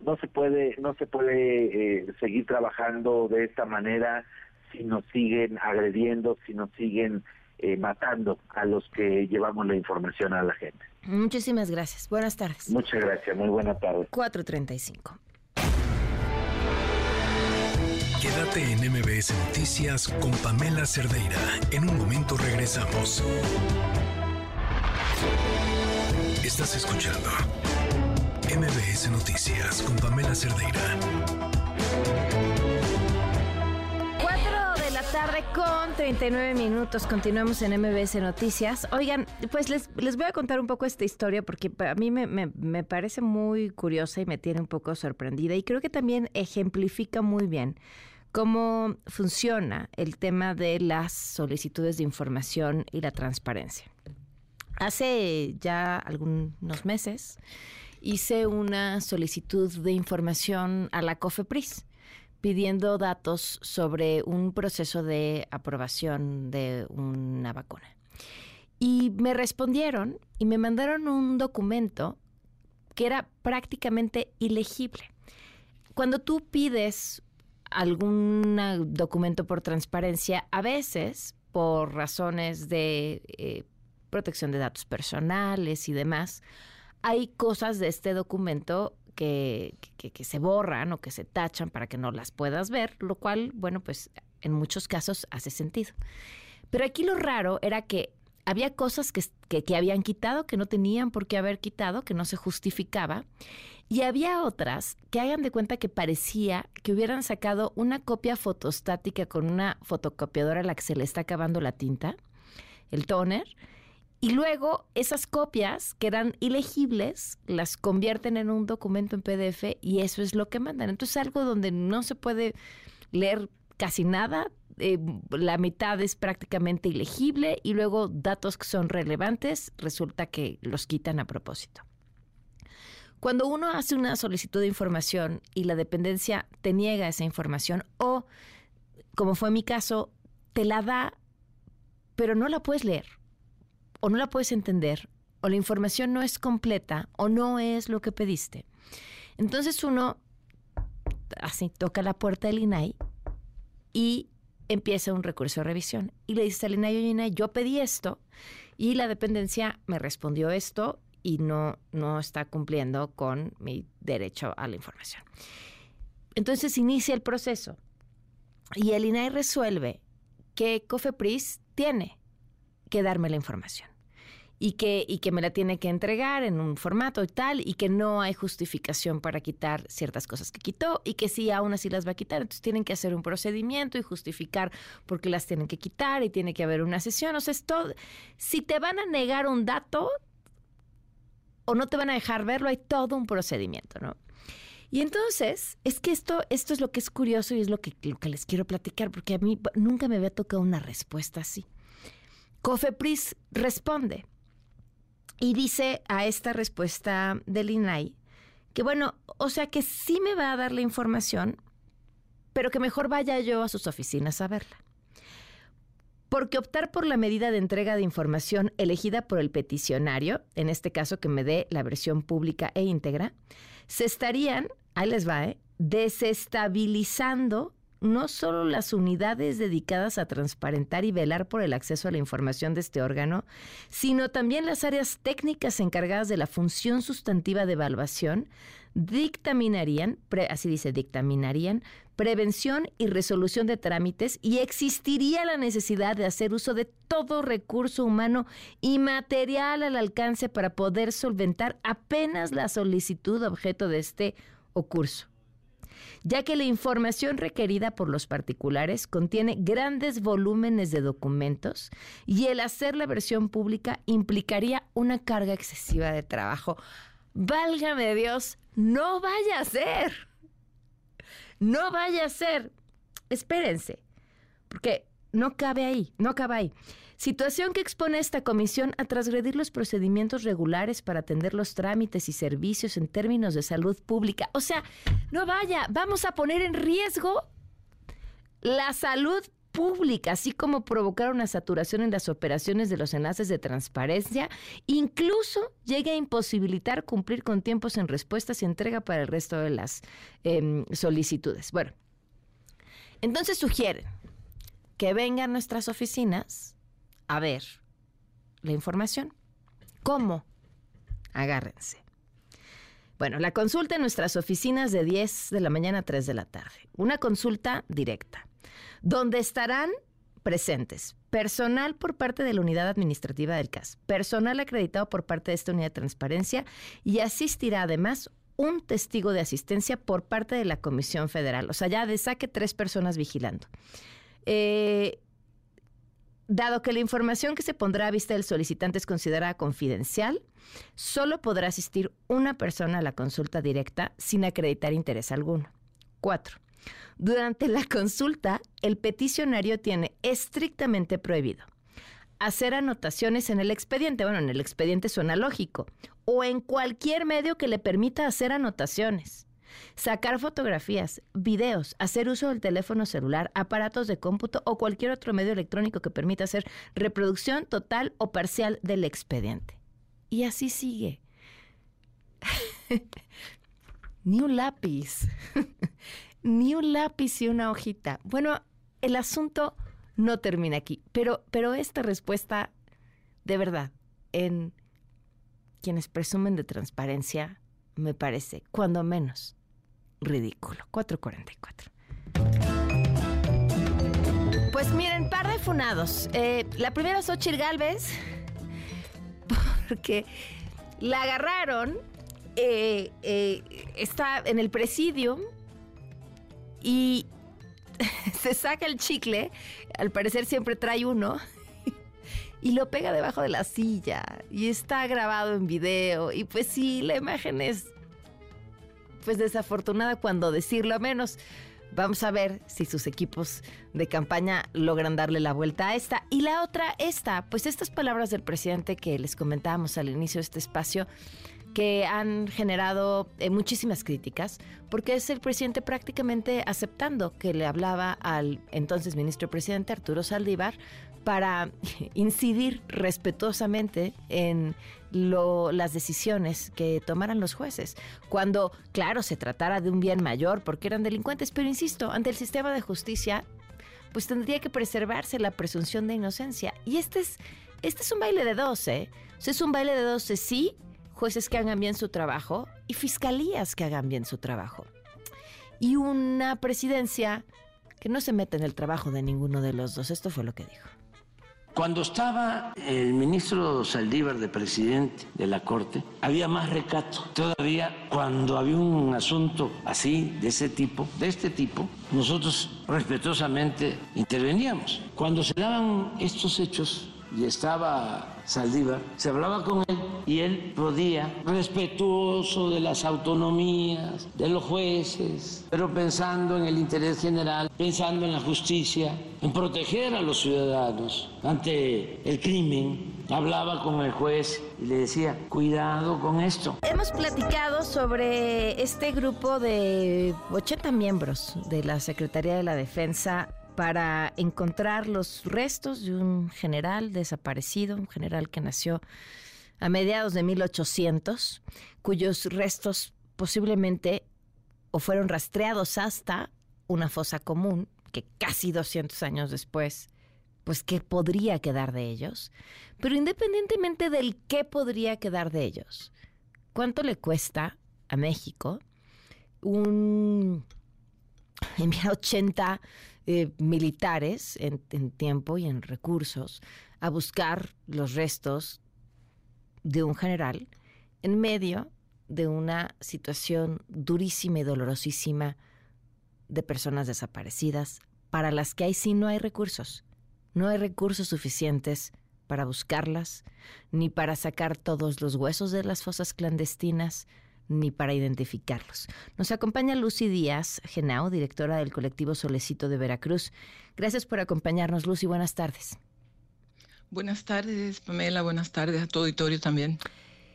no se puede no se puede eh, seguir trabajando de esta manera si nos siguen agrediendo, si nos siguen eh, matando a los que llevamos la información a la gente. Muchísimas gracias. Buenas tardes. Muchas gracias. Muy buena tarde. 435. Quédate en MBS Noticias con Pamela Cerdeira. En un momento regresamos. Estás escuchando MBS Noticias con Pamela Cerdeira. Tarde con 39 minutos. Continuamos en MBS Noticias. Oigan, pues les, les voy a contar un poco esta historia porque a mí me, me, parece muy curiosa y me tiene un poco sorprendida y creo que también ejemplifica muy bien cómo funciona el tema de las solicitudes de información y la transparencia. Hace ya algunos meses hice una solicitud de información a la COFEPRIS pidiendo datos sobre un proceso de aprobación de una vacuna. Y me respondieron y me mandaron un documento que era prácticamente ilegible. Cuando tú pides algún documento por transparencia, a veces por razones de eh, protección de datos personales y demás, hay cosas de este documento que, se borran o que se tachan para que no las puedas ver, lo cual, bueno, pues en muchos casos hace sentido. Pero aquí lo raro era que había cosas que, que, habían quitado, que no tenían por qué haber quitado, que no se justificaba. Y había otras que hagan de cuenta que parecía que hubieran sacado una copia fotostática con una fotocopiadora a la que se le está acabando la tinta, el toner, y luego esas copias que eran ilegibles las convierten en un documento en PDF y eso es lo que mandan. Entonces algo donde no se puede leer casi nada, eh, la mitad es prácticamente ilegible y luego datos que son relevantes resulta que los quitan a propósito. Cuando uno hace una solicitud de información y la dependencia te niega esa información o, como fue mi caso, te la da, pero no la puedes leer o no la puedes entender, o la información no es completa, o no es lo que pediste. Entonces uno así toca la puerta del INAI y empieza un recurso de revisión. Y le dice al INAI, oye, INAI, yo pedí esto y la dependencia me respondió esto y no, no está cumpliendo con mi derecho a la información. Entonces inicia el proceso y el INAI resuelve que COFEPRIS tiene que darme la información y que, y que me la tiene que entregar en un formato y tal, y que no hay justificación para quitar ciertas cosas que quitó, y que sí, aún así las va a quitar. Entonces tienen que hacer un procedimiento y justificar por qué las tienen que quitar, y tiene que haber una sesión. O sea, esto, si te van a negar un dato o no te van a dejar verlo, hay todo un procedimiento, ¿no? Y entonces, es que esto, esto es lo que es curioso y es lo que, lo que les quiero platicar, porque a mí nunca me había tocado una respuesta así. Cofepris responde y dice a esta respuesta del INAI que bueno, o sea que sí me va a dar la información, pero que mejor vaya yo a sus oficinas a verla. Porque optar por la medida de entrega de información elegida por el peticionario, en este caso que me dé la versión pública e íntegra, se estarían, ahí les va, ¿eh? desestabilizando no solo las unidades dedicadas a transparentar y velar por el acceso a la información de este órgano, sino también las áreas técnicas encargadas de la función sustantiva de evaluación, dictaminarían, así dice, dictaminarían prevención y resolución de trámites y existiría la necesidad de hacer uso de todo recurso humano y material al alcance para poder solventar apenas la solicitud objeto de este o curso ya que la información requerida por los particulares contiene grandes volúmenes de documentos y el hacer la versión pública implicaría una carga excesiva de trabajo. Válgame Dios, no vaya a ser. No vaya a ser. Espérense, porque no cabe ahí, no cabe ahí. Situación que expone esta comisión a transgredir los procedimientos regulares para atender los trámites y servicios en términos de salud pública. O sea, no vaya, vamos a poner en riesgo la salud pública, así como provocar una saturación en las operaciones de los enlaces de transparencia, incluso llegue a imposibilitar cumplir con tiempos en respuestas y entrega para el resto de las em, solicitudes. Bueno, entonces sugieren que vengan nuestras oficinas a ver la información. ¿Cómo? Agárrense. Bueno, la consulta en nuestras oficinas de 10 de la mañana a 3 de la tarde. Una consulta directa, donde estarán presentes personal por parte de la unidad administrativa del CAS, personal acreditado por parte de esta unidad de transparencia y asistirá además un testigo de asistencia por parte de la Comisión Federal. O sea, ya de saque tres personas vigilando. Eh, Dado que la información que se pondrá a vista del solicitante es considerada confidencial, solo podrá asistir una persona a la consulta directa sin acreditar interés alguno. 4. Durante la consulta, el peticionario tiene estrictamente prohibido hacer anotaciones en el expediente, bueno, en el expediente suena lógico, o en cualquier medio que le permita hacer anotaciones sacar fotografías, videos, hacer uso del teléfono celular, aparatos de cómputo o cualquier otro medio electrónico que permita hacer reproducción total o parcial del expediente. Y así sigue. Ni un lápiz. Ni un lápiz y una hojita. Bueno, el asunto no termina aquí, pero, pero esta respuesta, de verdad, en quienes presumen de transparencia, me parece, cuando menos, ridículo. 444. Pues miren, par de funados. Eh, la primera es Ochil Galvez, porque la agarraron, eh, eh, está en el presidio y se saca el chicle, al parecer siempre trae uno, y lo pega debajo de la silla y está grabado en video y pues sí, la imagen es pues desafortunada cuando decirlo menos. Vamos a ver si sus equipos de campaña logran darle la vuelta a esta. Y la otra, esta, pues estas palabras del presidente que les comentábamos al inicio de este espacio, que han generado eh, muchísimas críticas, porque es el presidente prácticamente aceptando que le hablaba al entonces ministro presidente Arturo Saldívar para incidir respetuosamente en las decisiones que tomaran los jueces, cuando, claro, se tratara de un bien mayor porque eran delincuentes, pero insisto, ante el sistema de justicia, pues tendría que preservarse la presunción de inocencia. Y este es, este es un baile de dos, ¿eh? es un baile de dos, sí, jueces que hagan bien su trabajo y fiscalías que hagan bien su trabajo. Y una presidencia que no se mete en el trabajo de ninguno de los dos. Esto fue lo que dijo. Cuando estaba el ministro Saldívar de presidente de la Corte, había más recato. Todavía cuando había un asunto así, de ese tipo, de este tipo, nosotros respetuosamente interveníamos. Cuando se daban estos hechos y estaba Saldívar, se hablaba con él y él podía, respetuoso de las autonomías, de los jueces, pero pensando en el interés general, pensando en la justicia, en proteger a los ciudadanos ante el crimen, hablaba con el juez y le decía, cuidado con esto. Hemos platicado sobre este grupo de 80 miembros de la Secretaría de la Defensa para encontrar los restos de un general desaparecido, un general que nació a mediados de 1800, cuyos restos posiblemente o fueron rastreados hasta una fosa común, que casi 200 años después, pues qué podría quedar de ellos. Pero independientemente del qué podría quedar de ellos, ¿cuánto le cuesta a México un enviar 80 eh, militares en, tiempo y en recursos a buscar los restos de un general en medio de una situación durísima y dolorosísima de personas desaparecidas para las que ahí sí no hay recursos. No hay recursos suficientes para buscarlas, ni para sacar todos los huesos de las fosas clandestinas, ni para identificarlos. Nos acompaña Lucy Díaz, Genao, directora del colectivo Solecito de Veracruz. Gracias por acompañarnos, Lucy. Buenas tardes. Buenas tardes, Pamela. Buenas tardes a tu auditorio también.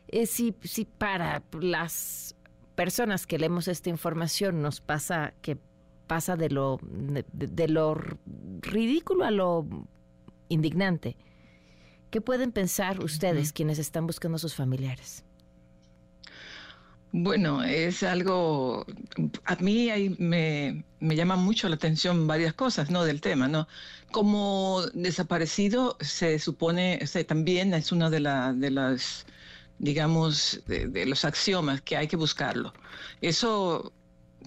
Eh, sí, para las personas que leemos esta información nos pasa que pasa de lo, de lo ridículo a lo indignante. ¿Qué pueden pensar ustedes quienes están buscando a sus familiares? Bueno, es algo, a mí me, me, llama mucho la atención varias cosas, ¿no? Del tema, ¿no? Como desaparecido se supone, o también es una de, la, de las, digamos, de, los axiomas que hay que buscarlo. Eso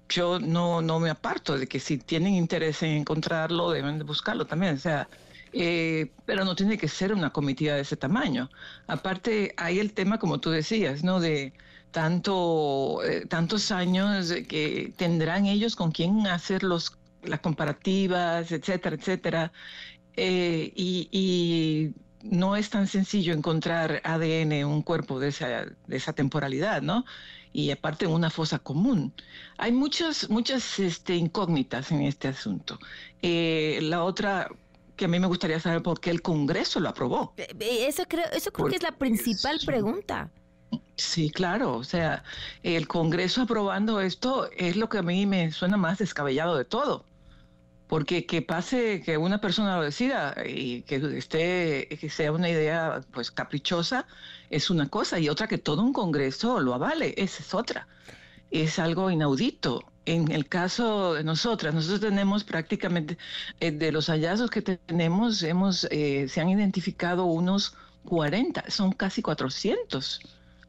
yo no, no me aparto de que si tienen interés en encontrarlo, deben de buscarlo también, o sea, eh, pero no tiene que ser una comitiva de ese tamaño. Aparte, hay el tema, como tú decías, ¿no? De tanto, eh, tantos años que tendrán ellos con quién hacer los, las comparativas, etcétera, etcétera. Eh, y, no es tan sencillo encontrar ADN en un cuerpo de esa, de esa temporalidad, ¿no? Y aparte una fosa común. Hay muchas, muchas este, incógnitas en este asunto. Eh, la otra, que a mí me gustaría saber por qué el Congreso lo aprobó. Eso creo, eso creo que es la principal pregunta. Sí, claro, o sea, el Congreso aprobando esto es lo que a mí me suena más descabellado de todo. Porque que pase que una persona lo decida y que esté, que sea una idea pues caprichosa, es una cosa, y otra que todo un Congreso lo avale, esa es otra. Es algo inaudito. En el caso de nosotras, nosotros tenemos prácticamente, eh, de los hallazgos que tenemos, hemos, eh, se han identificado unos 40, son casi 400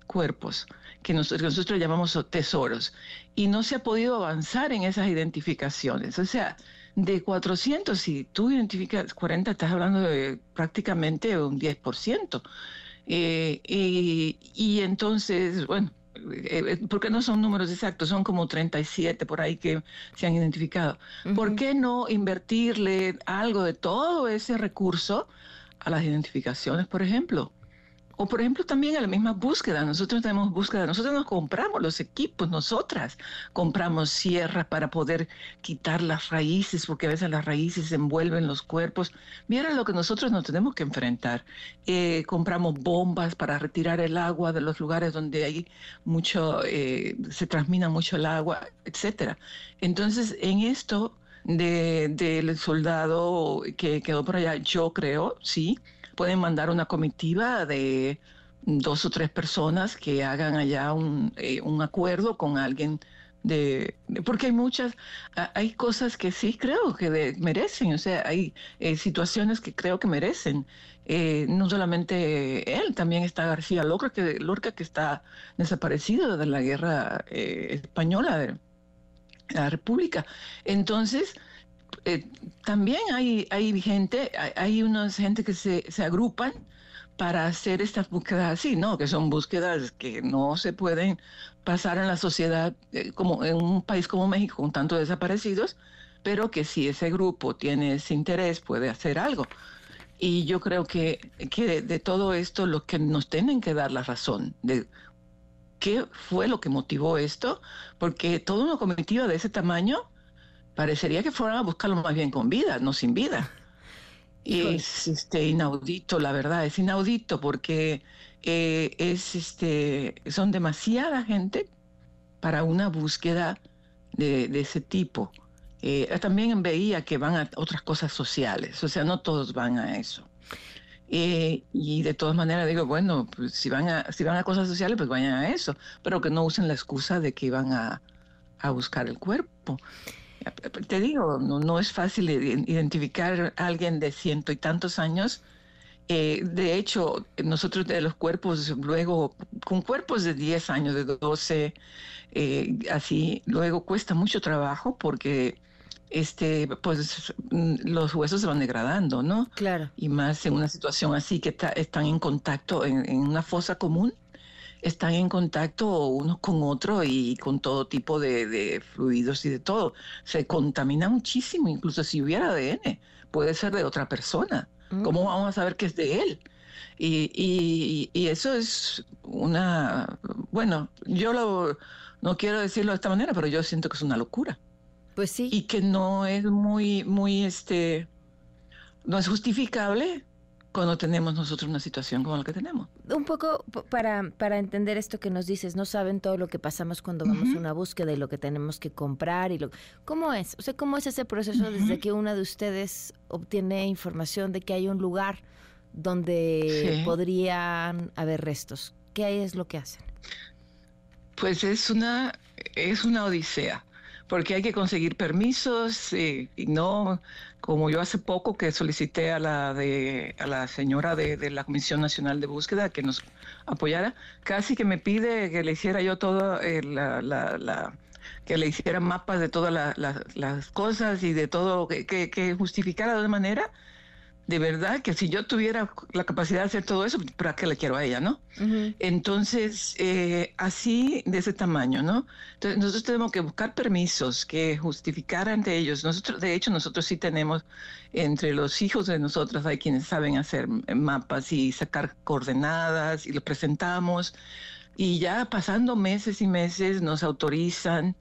cuerpos que nosotros, llamamos tesoros y no se ha podido avanzar en esas identificaciones. O sea, de 400, si tú identificas 40, estás hablando de prácticamente un 10%. Eh, y, entonces, bueno, eh, eh, porque no son números exactos, son como 37 por ahí que se han identificado. ¿Por qué no invertirle algo de todo ese recurso a las identificaciones, por ejemplo. O por ejemplo también a la misma búsqueda. Nosotros tenemos búsqueda, nosotros nos compramos los equipos, nosotras compramos sierras para poder quitar las raíces, porque a veces las raíces envuelven los cuerpos. Mira lo que nosotros nos tenemos que enfrentar. Eh, compramos bombas para retirar el agua de los lugares donde hay mucho, eh, se transmina mucho el agua, etcétera. Entonces, en esto del soldado que quedó por allá, yo creo, sí, pueden mandar una comitiva de dos o tres personas que hagan allá un, eh, un acuerdo con alguien de, porque hay muchas, hay cosas que sí creo que merecen, o sea, hay eh, situaciones que creo que merecen. Eh, no solamente él, también está García Lorca, que, Lorca, que está desaparecido de la guerra española de la República. Entonces, eh, también hay, hay gente, hay, unas gente que se, se agrupan para hacer estas búsquedas así, ¿no? Que son búsquedas que no se pueden pasar en la sociedad, eh, como en un país como México, con tantos desaparecidos, pero que si ese grupo tiene ese interés, puede hacer algo. Y yo creo que, que de, todo esto, lo que nos tienen que dar la razón de qué fue lo que motivó esto, porque toda una comitiva de ese tamaño parecería que fueran a buscarlo más bien con vida, no sin vida. Y es este, inaudito, la verdad, es inaudito porque eh, es, este, son demasiada gente para una búsqueda de, ese tipo. Eh, también veía que van a otras cosas sociales, o sea, no todos van a eso. Eh, y de todas maneras digo, bueno, pues si van a si van a cosas sociales, pues vayan a eso, pero que no usen la excusa de que iban a, a buscar el cuerpo te digo, no, es fácil identificar a alguien de ciento y tantos años. Eh, de hecho, nosotros de los cuerpos, luego, con cuerpos de 10 años, de 12, eh, así, luego cuesta mucho trabajo porque este, pues los huesos se van degradando, ¿no? Claro. Y más en una situación así que están en contacto en, en, una fosa común están en contacto unos con otros y con todo tipo de, fluidos y de todo. Se contamina muchísimo, incluso si hubiera ADN, puede ser de otra persona. ¿Cómo mm. vamos a saber que es de él? Y, y, eso es una, bueno, yo lo, no quiero decirlo de esta manera, pero yo siento que es una locura. Pues sí. Y que no es muy, muy, este, no es justificable cuando tenemos nosotros una situación como la que tenemos. Un poco para, para entender esto que nos dices, no saben todo lo que pasamos cuando vamos a una búsqueda y lo que tenemos que comprar y lo ¿cómo es? O sea, ¿cómo es ese proceso desde que una de ustedes obtiene información de que hay un lugar donde podrían haber restos? ¿Qué es lo que hacen? Pues es una es una odisea porque hay que conseguir permisos y, no como yo hace poco que solicité a la de a la señora de, la Comisión Nacional de Búsqueda que nos apoyara, casi que me pide que le hiciera yo todo eh, la, la, que le hiciera mapas de todas las cosas y de todo que, que, que justificara de manera de verdad que si yo tuviera la capacidad de hacer todo eso, ¿para qué le quiero a ella, no? Entonces, eh, así de ese tamaño, ¿no? Entonces, nosotros tenemos que buscar permisos que justificar ante ellos. Nosotros, de hecho, nosotros sí tenemos, entre los hijos de nosotros, hay quienes saben hacer mapas y sacar coordenadas y los presentamos. Y ya pasando meses y meses nos autorizan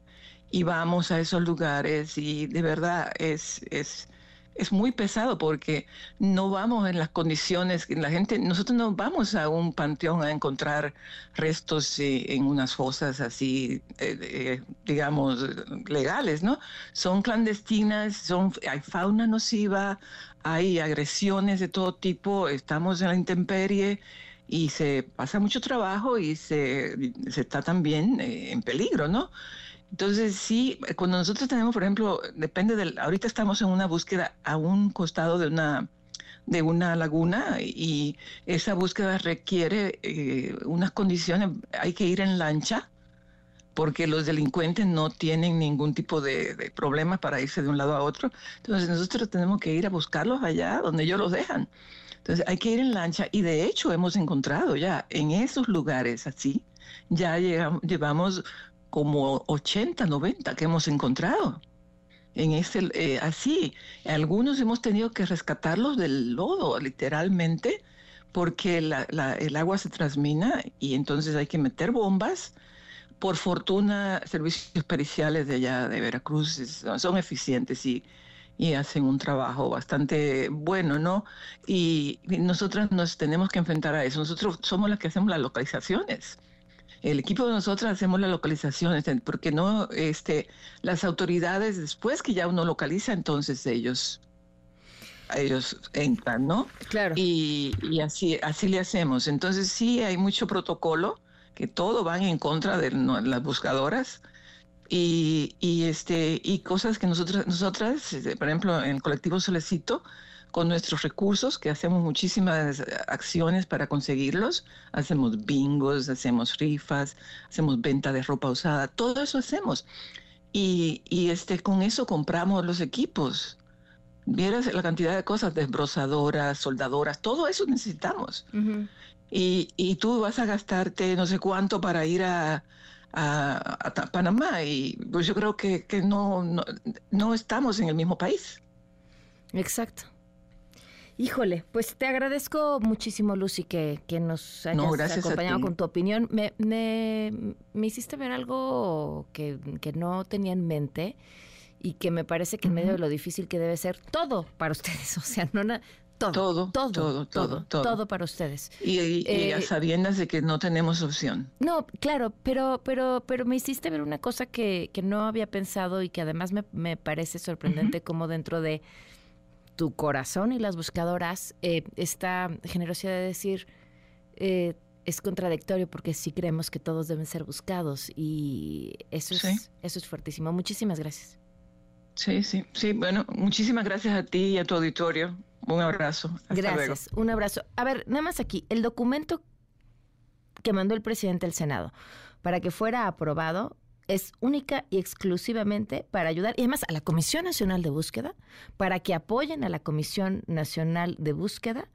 y vamos a esos lugares y de verdad es, es es muy pesado porque no vamos en las condiciones que la gente, nosotros no vamos a un panteón a encontrar restos eh, en unas fosas así, eh, eh, digamos, legales, ¿no? Son clandestinas, son, hay fauna nociva, hay agresiones de todo tipo, estamos en la intemperie y se pasa mucho trabajo y se, se está también en peligro, ¿no? Entonces, sí, cuando nosotros tenemos, por ejemplo, depende del, ahorita estamos en una búsqueda a un costado de una de una laguna y esa búsqueda requiere eh, unas condiciones, hay que ir en lancha porque los delincuentes no tienen ningún tipo de, de problema para irse de un lado a otro. Entonces nosotros tenemos que ir a buscarlos allá donde ellos los dejan. Entonces hay que ir en lancha y de hecho hemos encontrado ya en esos lugares así, ya llegamos, llevamos como 80, 90 que hemos encontrado. en este, eh, así. Algunos hemos tenido que rescatarlos del lodo, literalmente, porque el agua se transmina y entonces hay que meter bombas. Por fortuna, servicios periciales de allá de Veracruz son eficientes y, y hacen un trabajo bastante bueno, ¿no? Y, nosotras nos tenemos que enfrentar a eso. Nosotros somos las que hacemos las localizaciones el equipo de nosotros hacemos las localizaciones, porque no, este, las autoridades después que ya uno localiza, entonces ellos ellos entran, ¿no? Claro. Y, y, así, así le hacemos. Entonces sí hay mucho protocolo, que todo van en contra de las buscadoras. Y, y, este, y cosas que nosotras, nosotras, este, por ejemplo, en el colectivo Solecito, con nuestros recursos, que hacemos muchísimas acciones para conseguirlos. Hacemos bingos, hacemos rifas, hacemos venta de ropa usada, todo eso hacemos. Y, y este, con eso compramos los equipos. Vieras la cantidad de cosas, desbrozadoras, soldadoras, todo eso necesitamos. y, y, tú vas a gastarte no sé cuánto para ir a, a, a Panamá. Y pues yo creo que, que no, no, no estamos en el mismo país. Exacto. Híjole, pues te agradezco muchísimo, Lucy, que, que nos hayas acompañado con tu opinión. Me, me, me, hiciste ver algo que, que, no tenía en mente y que me parece que en medio de lo difícil que debe ser todo para ustedes. O sea, no todo, todo, todo, todo, todo, todo, para ustedes. Y, y, eh, a sabiendas de que no tenemos opción. No, claro, pero, pero, pero me hiciste ver una cosa que, que no había pensado y que además me, me parece sorprendente como dentro de tu corazón y las buscadoras, eh, esta generosidad de decir eh, es contradictorio porque sí creemos que todos deben ser buscados y eso es, eso es fuertísimo. Muchísimas gracias. Sí, sí, sí. Bueno, muchísimas gracias a ti y a tu auditorio. Un abrazo. gracias. Un abrazo. A ver, nada más aquí, el documento que mandó el presidente del Senado para que fuera aprobado es única y exclusivamente para ayudar, y además a la Comisión Nacional de Búsqueda, para que apoyen a la Comisión Nacional de Búsqueda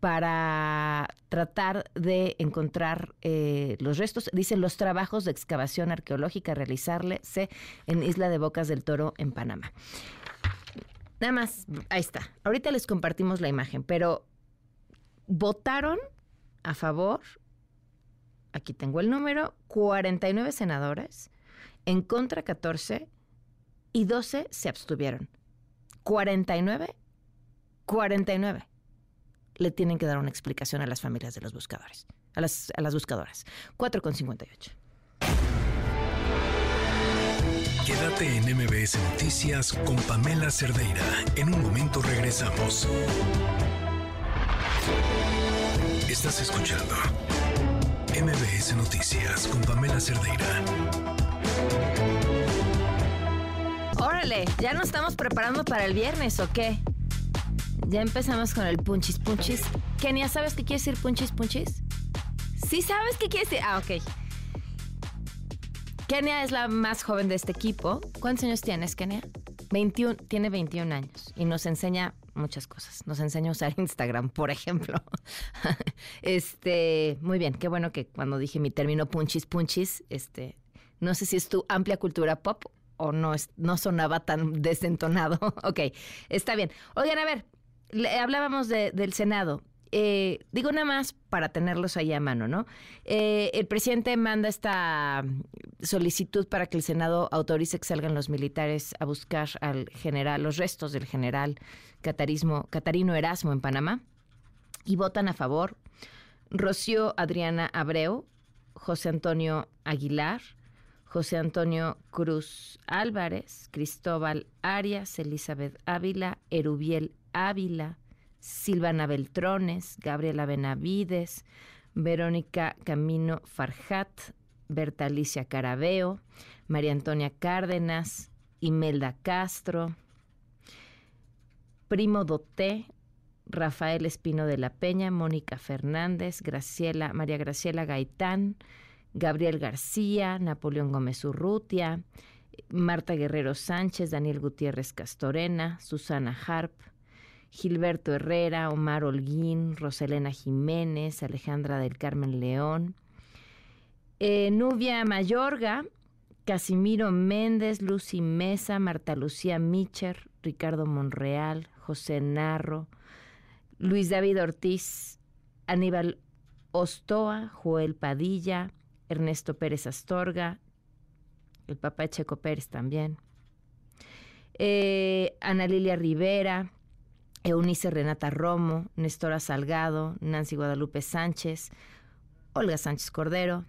para tratar de encontrar eh, los restos, dicen los trabajos de excavación arqueológica realizarse en Isla de Bocas del Toro, en Panamá. Nada más, ahí está. Ahorita les compartimos la imagen, pero votaron a favor, aquí tengo el número, 49 senadores, en contra 14 y 12 se abstuvieron. 49, 49 le tienen que dar una explicación a las familias de los buscadores, a las, a las buscadoras. 4,58. Quédate en MBS Noticias con Pamela Cerdeira. En un momento regresamos. Estás escuchando MBS Noticias con Pamela Cerdeira. ¿Ya nos estamos preparando para el viernes o qué? Ya empezamos con el punchis punchis. Kenia, ¿sabes qué quiere decir punchis punchis? ¿Sí sabes qué quiere decir? Ah, ok. Kenia es la más joven de este equipo. ¿Cuántos años tienes, Kenia? 21, tiene 21 años y nos enseña muchas cosas. Nos enseña a usar Instagram, por ejemplo. este, muy bien, qué bueno que cuando dije mi término punchis punchis, este, no sé si es tu amplia cultura pop o no, no sonaba tan desentonado. ok, está bien. Oigan, a ver, hablábamos del Senado. Eh, digo nada más para tenerlos ahí a mano, ¿no? Eh, el presidente manda esta solicitud para que el Senado autorice que salgan los militares a buscar al general, los restos del general Catarismo, Catarino Erasmo en Panamá y votan a favor Rocío Adriana Abreu, José Antonio Aguilar, José Antonio Cruz Álvarez, Cristóbal Arias, Elizabeth Ávila, Erubiel Ávila, Silvana Beltrones, Gabriela Benavides, Verónica Camino Farjat, Berta Alicia Carabeo, María Antonia Cárdenas, Imelda Castro, Primo Doté, Rafael Espino de la Peña, Mónica Fernández, Graciela, María Graciela Gaitán, Gabriel García, Napoleón Gómez Urrutia, Marta Guerrero Sánchez, Daniel Gutiérrez Castorena, Susana Harp, Gilberto Herrera, Omar Holguín, Roselena Jiménez, Alejandra del Carmen León, eh, Nubia Mayorga, Casimiro Méndez, Lucy Mesa, Marta Lucía Micher, Ricardo Monreal, José Narro, Luis David Ortiz, Aníbal Ostoa, Joel Padilla, Ernesto Pérez Astorga, el papá Checo Pérez también, eh, Ana Lilia Rivera, Eunice Renata Romo, Nestora Salgado, Nancy Guadalupe Sánchez, Olga Sánchez Cordero,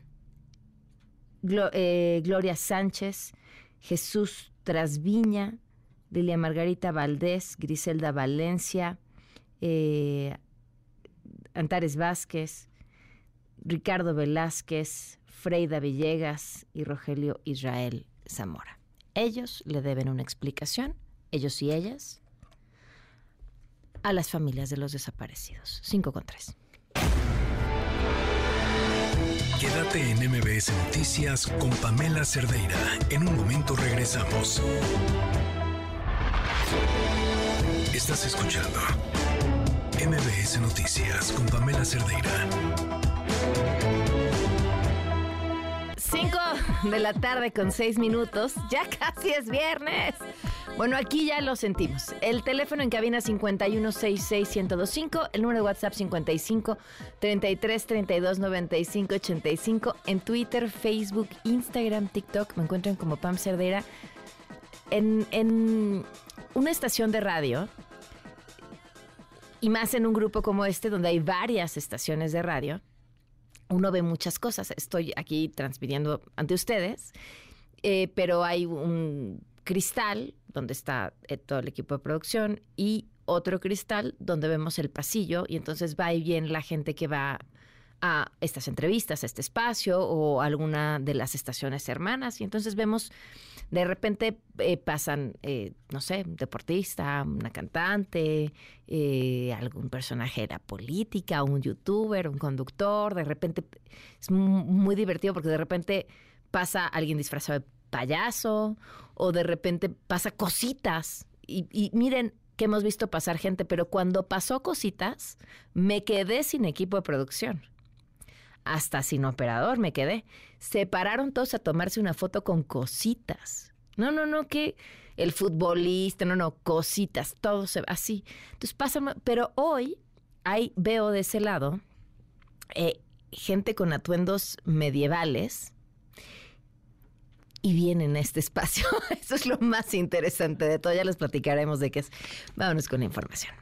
eh, Gloria Sánchez, Jesús Trasviña, Lilia Margarita Valdés, Griselda Valencia, eh, Antares Vázquez, Ricardo Velázquez, Freida Villegas y Rogelio Israel Zamora. Ellos le deben una explicación, ellos y ellas, a las familias de los desaparecidos. 5 con 3. Quédate en MBS Noticias con Pamela Cerdeira. En un momento regresamos. Estás escuchando MBS Noticias con Pamela Cerdeira. 5 de la tarde con 6 minutos. Ya casi es viernes. Bueno, aquí ya lo sentimos. El teléfono en cabina 5166125, el número de WhatsApp 55 33 32 95 85, en Twitter, Facebook, Instagram, TikTok, me encuentran como Pam Cerdera. En, en una estación de radio, y más en un grupo como este, donde hay varias estaciones de radio, uno ve muchas cosas. Estoy aquí transmitiendo ante ustedes, eh, pero hay un cristal donde está eh, todo el equipo de producción y otro cristal donde vemos el pasillo y entonces va y viene la gente que va a estas entrevistas, a este espacio o alguna de las estaciones hermanas y entonces vemos de repente eh, pasan, eh, no sé, un deportista, una cantante, algún personaje de la política, un youtuber, un conductor, de repente es muy divertido porque de repente pasa alguien disfrazado de payaso o de repente pasa cositas. Y, miren que hemos visto pasar gente, pero cuando pasó cositas, me quedé sin equipo de producción. Hasta sin operador me quedé. Se pararon todos a tomarse una foto con cositas. No, no, no, que el futbolista, no, no, cositas, todo se así. Entonces pasa, pero hoy hay, veo de ese lado eh, gente con atuendos medievales y vienen a este espacio. Eso es lo más interesante de todo. Ya les platicaremos de qué es. Vámonos con la información.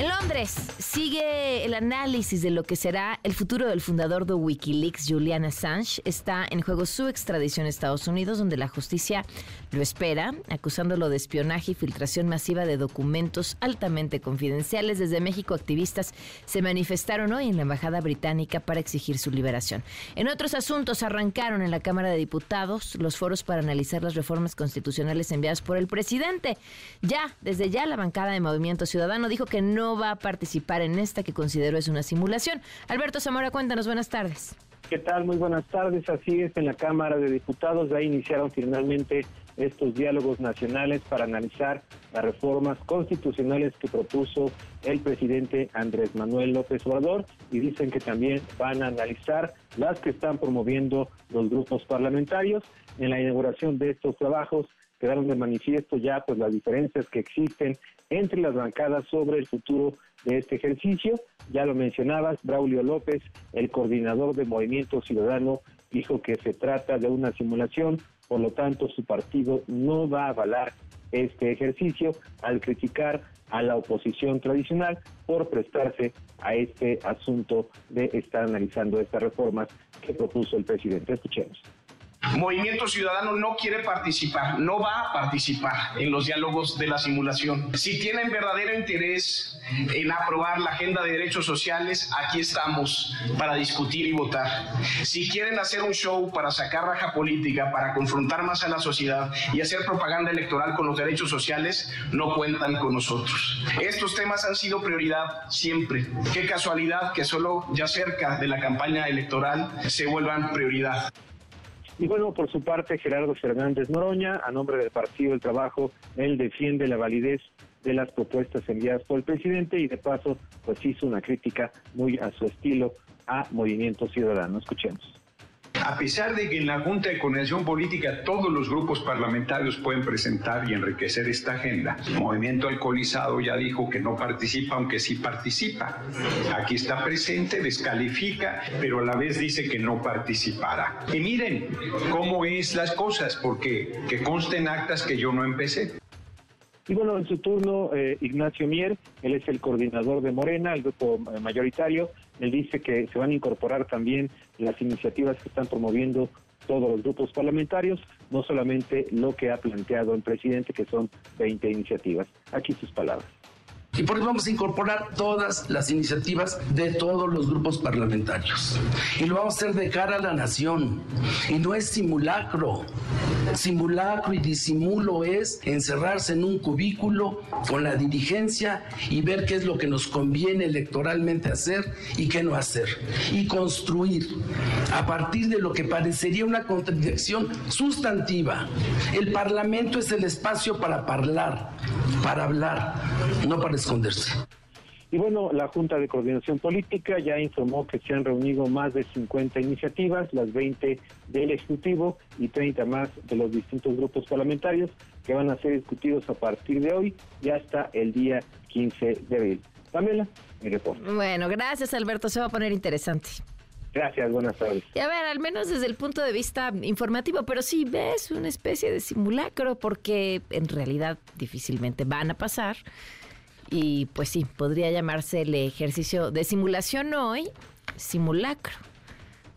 En Londres sigue el análisis de lo que será el futuro del fundador de Wikileaks, Julian Assange. Está en juego su extradición a Estados Unidos, donde la justicia lo espera, acusándolo de espionaje y filtración masiva de documentos altamente confidenciales. Desde México, activistas se manifestaron hoy en la Embajada Británica para exigir su liberación. En otros asuntos, arrancaron en la Cámara de Diputados los foros para analizar las reformas constitucionales enviadas por el presidente. Ya, desde ya, la bancada de Movimiento Ciudadano dijo que no va a participar en esta que considero es una simulación. Alberto Zamora, cuéntanos, buenas tardes. ¿Qué tal? Muy buenas tardes. Así es, en la Cámara de Diputados ya iniciaron finalmente estos diálogos nacionales para analizar las reformas constitucionales que propuso el presidente Andrés Manuel López Obrador y dicen que también van a analizar las que están promoviendo los grupos parlamentarios. En la inauguración de estos trabajos quedaron de manifiesto ya pues las diferencias que existen entre las bancadas sobre el futuro de este ejercicio. Ya lo mencionabas, Braulio López, el coordinador de Movimiento Ciudadano, dijo que se trata de una simulación, por lo tanto su partido no va a avalar este ejercicio al criticar a la oposición tradicional por prestarse a este asunto de estar analizando estas reformas que propuso el presidente. Escuchemos. Movimiento Ciudadano no quiere participar, no va a participar en los diálogos de la simulación. Si tienen verdadero interés en aprobar la agenda de derechos sociales, aquí estamos para discutir y votar. Si quieren hacer un show para sacar raja política, para confrontar más a la sociedad y hacer propaganda electoral con los derechos sociales, no cuentan con nosotros. Estos temas han sido prioridad siempre. Qué casualidad que solo ya cerca de la campaña electoral se vuelvan prioridad. Y bueno, por su parte, Gerardo Fernández Noroña, a nombre del Partido del Trabajo, él defiende la validez de las propuestas enviadas por el presidente y de paso, pues hizo una crítica muy a su estilo a Movimiento Ciudadano. Escuchemos. A pesar de que en la Junta de Coordinación Política todos los grupos parlamentarios pueden presentar y enriquecer esta agenda, Movimiento Alcoholizado ya dijo que no participa, aunque sí participa. Aquí está presente, descalifica, pero a la vez dice que no participará. Y miren cómo es las cosas, porque que consten actas que yo no empecé. Y bueno, en su turno, eh, Ignacio Mier, él es el coordinador de Morena, el grupo eh, mayoritario, él dice que se van a incorporar también las iniciativas que están promoviendo todos los grupos parlamentarios, no solamente lo que ha planteado el presidente, que son 20 iniciativas. Aquí sus palabras. Y por eso vamos a incorporar todas las iniciativas de todos los grupos parlamentarios. Y lo vamos a hacer de cara a la nación. Y no es simulacro. Simulacro y disimulo es encerrarse en un cubículo con la dirigencia y ver qué es lo que nos conviene electoralmente hacer y qué no hacer. Y construir a partir de lo que parecería una contradicción sustantiva. El Parlamento es el espacio para hablar, para hablar, no para esconderse. Y bueno, la Junta de Coordinación Política ya informó que se han reunido más de 50 iniciativas, las 20 del Ejecutivo y 30 más de los distintos grupos parlamentarios que van a ser discutidos a partir de hoy y hasta el día 15 de abril. Pamela, mi reporte. Bueno, gracias Alberto, se va a poner interesante. Gracias, buenas tardes. Y a ver, al menos desde el punto de vista informativo, pero sí ves una especie de simulacro porque en realidad difícilmente van a pasar. Y pues sí, podría llamarse el ejercicio de simulación hoy, simulacro,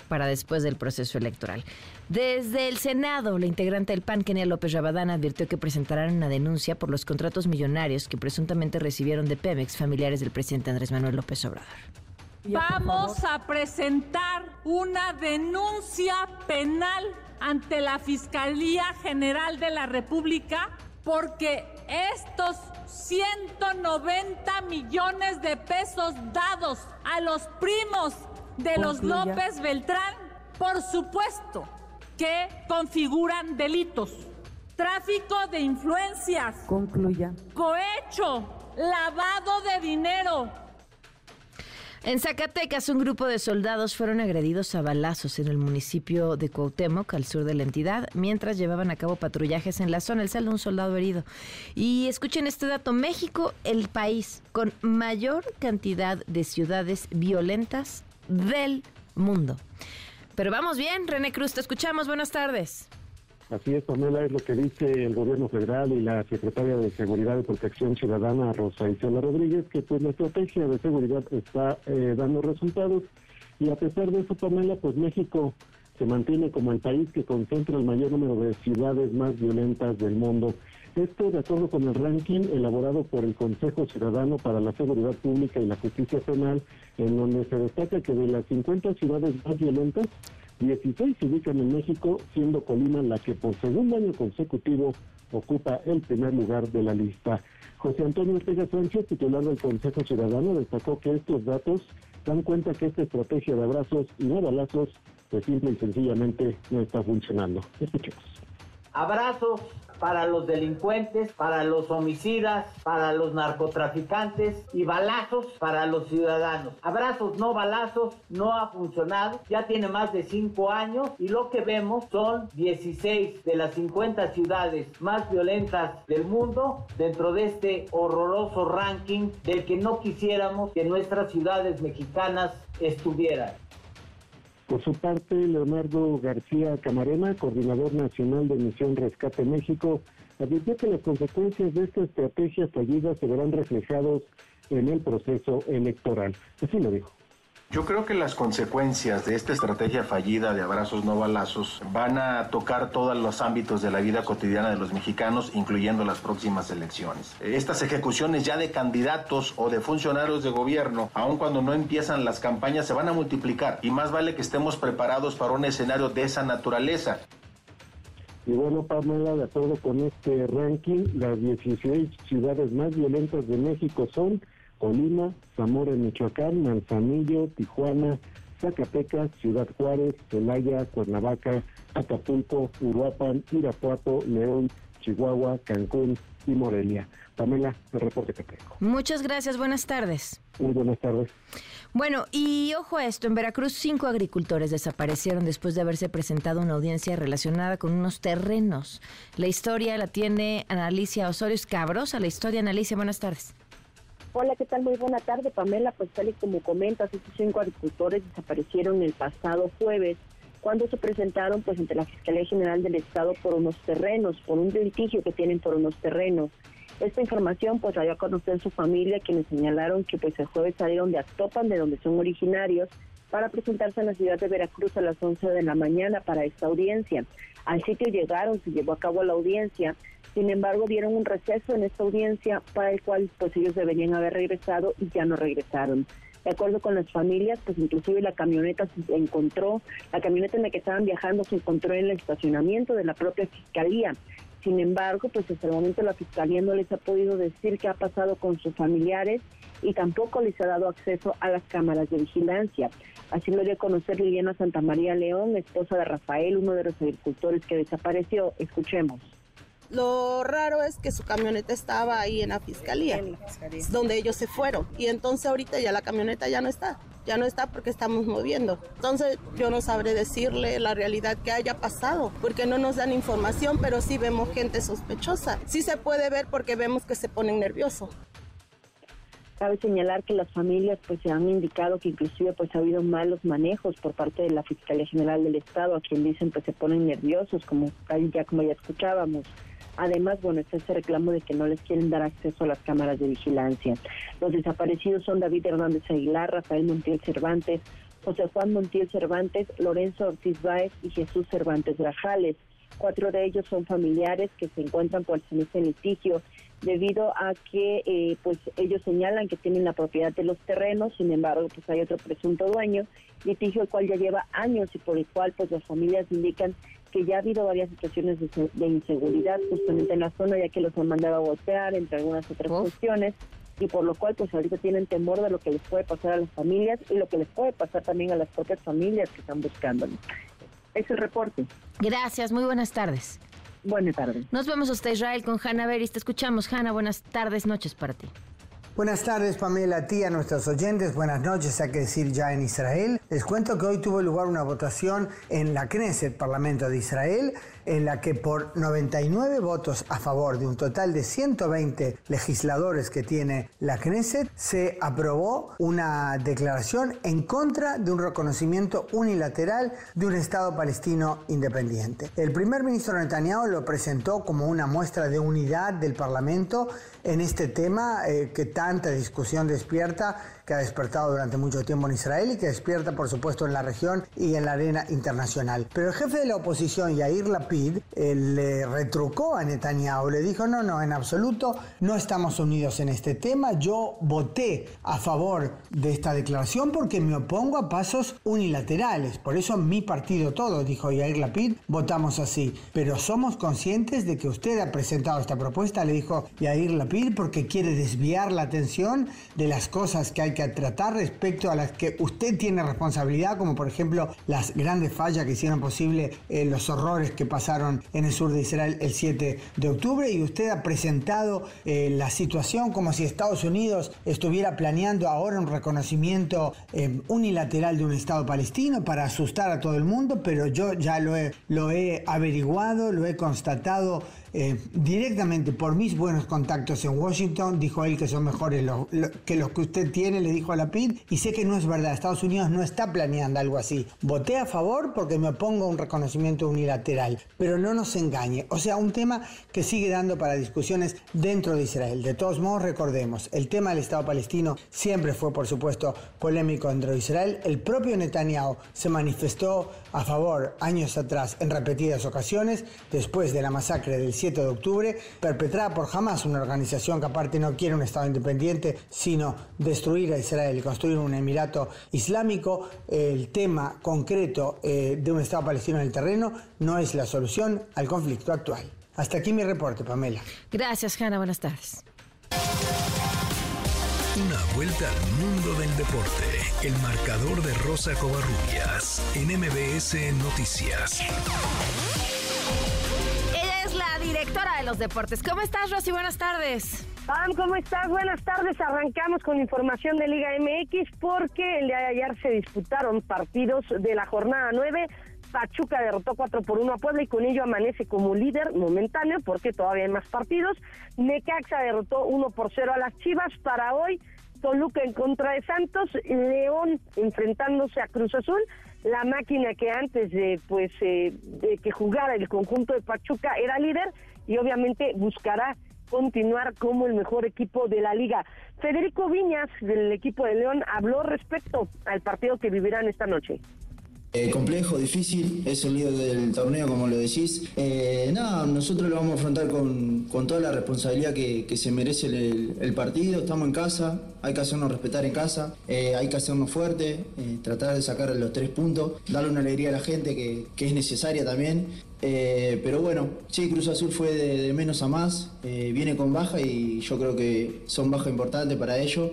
para después del proceso electoral. Desde el Senado, la integrante del PAN, Kenia López Rabadán, advirtió que presentarán una denuncia por los contratos millonarios que presuntamente recibieron de Pemex familiares del presidente Andrés Manuel López Obrador. Vamos a presentar una denuncia penal ante la Fiscalía General de la República porque estos 190 millones de pesos dados a los primos de los López Beltrán, por supuesto que configuran delitos. Tráfico de influencias. Concluya. Cohecho. Lavado de dinero. En Zacatecas, un grupo de soldados fueron agredidos a balazos en el municipio de Cuauhtémoc, al sur de la entidad, mientras llevaban a cabo patrullajes en la zona. El saldo un soldado herido. Y escuchen este dato, México, el país con mayor cantidad de ciudades violentas del mundo. Pero vamos bien, René Cruz, te escuchamos. Buenas tardes. Así es, Pamela, es lo que dice el gobierno federal y la secretaria de Seguridad y Protección Ciudadana, Rosa Isela Rodríguez, que pues la estrategia de seguridad está eh, dando resultados y a pesar de eso, Pamela, pues México se mantiene como el país que concentra el mayor número de ciudades más violentas del mundo. Esto de acuerdo con el ranking elaborado por el Consejo Ciudadano para la Seguridad Pública y la Justicia Penal, en donde se destaca que de las 50 ciudades más violentas, 16 se ubican en México, siendo Colima la que por segundo año consecutivo ocupa el primer lugar de la lista. José Antonio Ortega Sánchez, titular del Consejo Ciudadano, destacó que estos datos dan cuenta que esta estrategia de abrazos y no balazos, pues simple y sencillamente no está funcionando. Escuchemos. Abrazos para los delincuentes, para los homicidas, para los narcotraficantes y balazos para los ciudadanos. Abrazos, no balazos, no ha funcionado, ya tiene más de cinco años y lo que vemos son 16 de las 50 ciudades más violentas del mundo dentro de este horroroso ranking del que no quisiéramos que nuestras ciudades mexicanas estuvieran. Por su parte, Leonardo García Camarena, coordinador nacional de Misión Rescate México, advirtió que las consecuencias de esta estrategia fallida se verán reflejados en el proceso electoral. Así lo dijo. Yo creo que las consecuencias de esta estrategia fallida de abrazos no balazos van a tocar todos los ámbitos de la vida cotidiana de los mexicanos, incluyendo las próximas elecciones. Estas ejecuciones ya de candidatos o de funcionarios de gobierno, aun cuando no empiezan las campañas, se van a multiplicar y más vale que estemos preparados para un escenario de esa naturaleza. Y bueno, Pamela, de acuerdo con este ranking, las 16 ciudades más violentas de México son Colima, Zamora, Michoacán, Manzanillo, Tijuana, Zacatecas, Ciudad Juárez, Celaya, Cuernavaca, Acapulco, Uruapan, Irapuato, León, Chihuahua, Cancún, y Morelia. Pamela, el reporte que tengo. Muchas gracias, buenas tardes. Muy buenas tardes. Bueno, y ojo a esto, en Veracruz cinco agricultores desaparecieron después de haberse presentado una audiencia relacionada con unos terrenos. La historia la tiene Analicia Osorio Cabros. A la historia, Analicia, buenas tardes. Hola, ¿qué tal? Muy buena tarde, Pamela. Pues tal y como comentas, estos cinco agricultores desaparecieron el pasado jueves cuando se presentaron pues ante la Fiscalía General del Estado por unos terrenos, por un litigio que tienen por unos terrenos. Esta información pues la dio a conocer su familia, quienes señalaron que pues el jueves salieron de Actopan, de donde son originarios, para presentarse en la ciudad de Veracruz a las 11 de la mañana para esta audiencia. Al sitio llegaron, se llevó a cabo la audiencia, sin embargo dieron un receso en esta audiencia para el cual pues ellos deberían haber regresado y ya no regresaron. De acuerdo con las familias, pues inclusive la camioneta se encontró, la camioneta en la que estaban viajando se encontró en el estacionamiento de la propia fiscalía. Sin embargo, pues hasta el momento la Fiscalía no les ha podido decir qué ha pasado con sus familiares y tampoco les ha dado acceso a las cámaras de vigilancia. Así lo dio a conocer Liliana Santamaría León, esposa de Rafael, uno de los agricultores que desapareció. Escuchemos. Lo raro es que su camioneta estaba ahí en la fiscalía, donde ellos se fueron. Y entonces ahorita ya la camioneta ya no está ya no está porque estamos moviendo. Entonces yo no sabré decirle la realidad que haya pasado, porque no nos dan información, pero sí vemos gente sospechosa. Sí se puede ver porque vemos que se ponen nerviosos. Cabe señalar que las familias pues se han indicado que inclusive pues ha habido malos manejos por parte de la Fiscalía General del Estado, a quien dicen pues se ponen nerviosos, como ya como ya escuchábamos. Además, bueno, está ese reclamo de que no les quieren dar acceso a las cámaras de vigilancia. Los desaparecidos son David Hernández Aguilar, Rafael Montiel Cervantes, José Juan Montiel Cervantes, Lorenzo Ortiz Báez y Jesús Cervantes Grajales. Cuatro de ellos son familiares que se encuentran por el este litigio debido a que eh, pues ellos señalan que tienen la propiedad de los terrenos, sin embargo pues hay otro presunto dueño, litigio el cual ya lleva años y por el cual pues las familias indican que ya ha habido varias situaciones de, inseguridad justamente en la zona, ya que los han mandado a golpear, entre algunas otras cuestiones, y por lo cual pues ahorita tienen temor de lo que les puede pasar a las familias y lo que les puede pasar también a las propias familias que están buscando. Es el reporte. Gracias, muy buenas tardes. Buenas tardes. Nos vemos hasta Israel con Hanna Beris. Te escuchamos, Hanna. Buenas tardes, noches para ti. Buenas tardes, Pamela, a ti, a nuestros oyentes. Buenas noches, hay que decir ya en Israel. Les cuento que hoy tuvo lugar una votación en la Knesset, Parlamento de Israel, en la que por 99 votos a favor de un total de 120 legisladores que tiene la Knesset, se aprobó una declaración en contra de un reconocimiento unilateral de un Estado palestino independiente. El primer ministro Netanyahu lo presentó como una muestra de unidad del Parlamento en este tema eh, que tanta discusión despierta que ha despertado durante mucho tiempo en Israel y que despierta, por supuesto, en la región y en la arena internacional. Pero el jefe de la oposición, Yair Lapid, eh, le retrucó a Netanyahu, le dijo, no, no, en absoluto, no estamos unidos en este tema, yo voté a favor de esta declaración porque me opongo a pasos unilaterales, por eso mi partido todo, dijo Yair Lapid, votamos así, pero somos conscientes de que usted ha presentado esta propuesta, le dijo Yair Lapid, porque quiere desviar la atención de las cosas que hay que tratar respecto a las que usted tiene responsabilidad, como por ejemplo las grandes fallas que hicieron posible eh, los horrores que pasaron en el sur de Israel el 7 de octubre y usted ha presentado eh, la situación como si Estados Unidos estuviera planeando ahora un reconocimiento eh, unilateral de un Estado palestino para asustar a todo el mundo, pero yo ya lo he, lo he averiguado, lo he constatado eh, directamente por mis buenos contactos en Washington, dijo él que son mejores que los que usted tiene, le dijo a la PID, y sé que no es verdad, Estados Unidos no está planeando algo así. Voté a favor porque me opongo a un reconocimiento unilateral, pero no nos engañe, o sea, un tema que sigue dando para discusiones dentro de Israel. De todos modos, recordemos, el tema del Estado palestino siempre fue, por supuesto, polémico dentro de Israel. El propio Netanyahu se manifestó a favor años atrás en repetidas ocasiones, después de la masacre del 7 de octubre, perpetrada por Hamas, una organización que aparte no quiere un Estado independiente, sino destruir a Israel y construir un Emirato Islámico. El tema concreto eh, de un Estado palestino en el terreno no es la solución al conflicto actual. Hasta aquí mi reporte, Pamela. Gracias, Hanna. Buenas tardes. Una vuelta al mundo del deporte. El marcador de Rosa Covarrubias en MBS Noticias directora de los deportes. ¿Cómo estás, Rosy? Buenas tardes. Pam, ¿cómo estás? Buenas tardes. Arrancamos con información de Liga MX porque el día de ayer se disputaron partidos de la jornada 9. Pachuca derrotó 4 por 1 a Puebla y con ello amanece como líder momentáneo porque todavía hay más partidos. Necaxa derrotó 1 por 0 a las Chivas. Para hoy, Toluca en contra de Santos, León enfrentándose a Cruz Azul la máquina que antes de pues eh, de que jugara el conjunto de Pachuca era líder y obviamente buscará continuar como el mejor equipo de la liga. Federico Viñas del equipo de León habló respecto al partido que vivirán esta noche. Eh, complejo, difícil, es el líder del torneo, como lo decís. Eh, nada, nosotros lo vamos a afrontar con, toda la responsabilidad que, se merece el, partido. Estamos en casa, hay que hacernos respetar en casa, eh, hay que hacernos fuerte, tratar de sacar los tres puntos, darle una alegría a la gente que, es necesaria también. pero bueno, sí, Cruz Azul fue de, de menos a más, viene con baja y yo creo que son bajas importantes para ellos.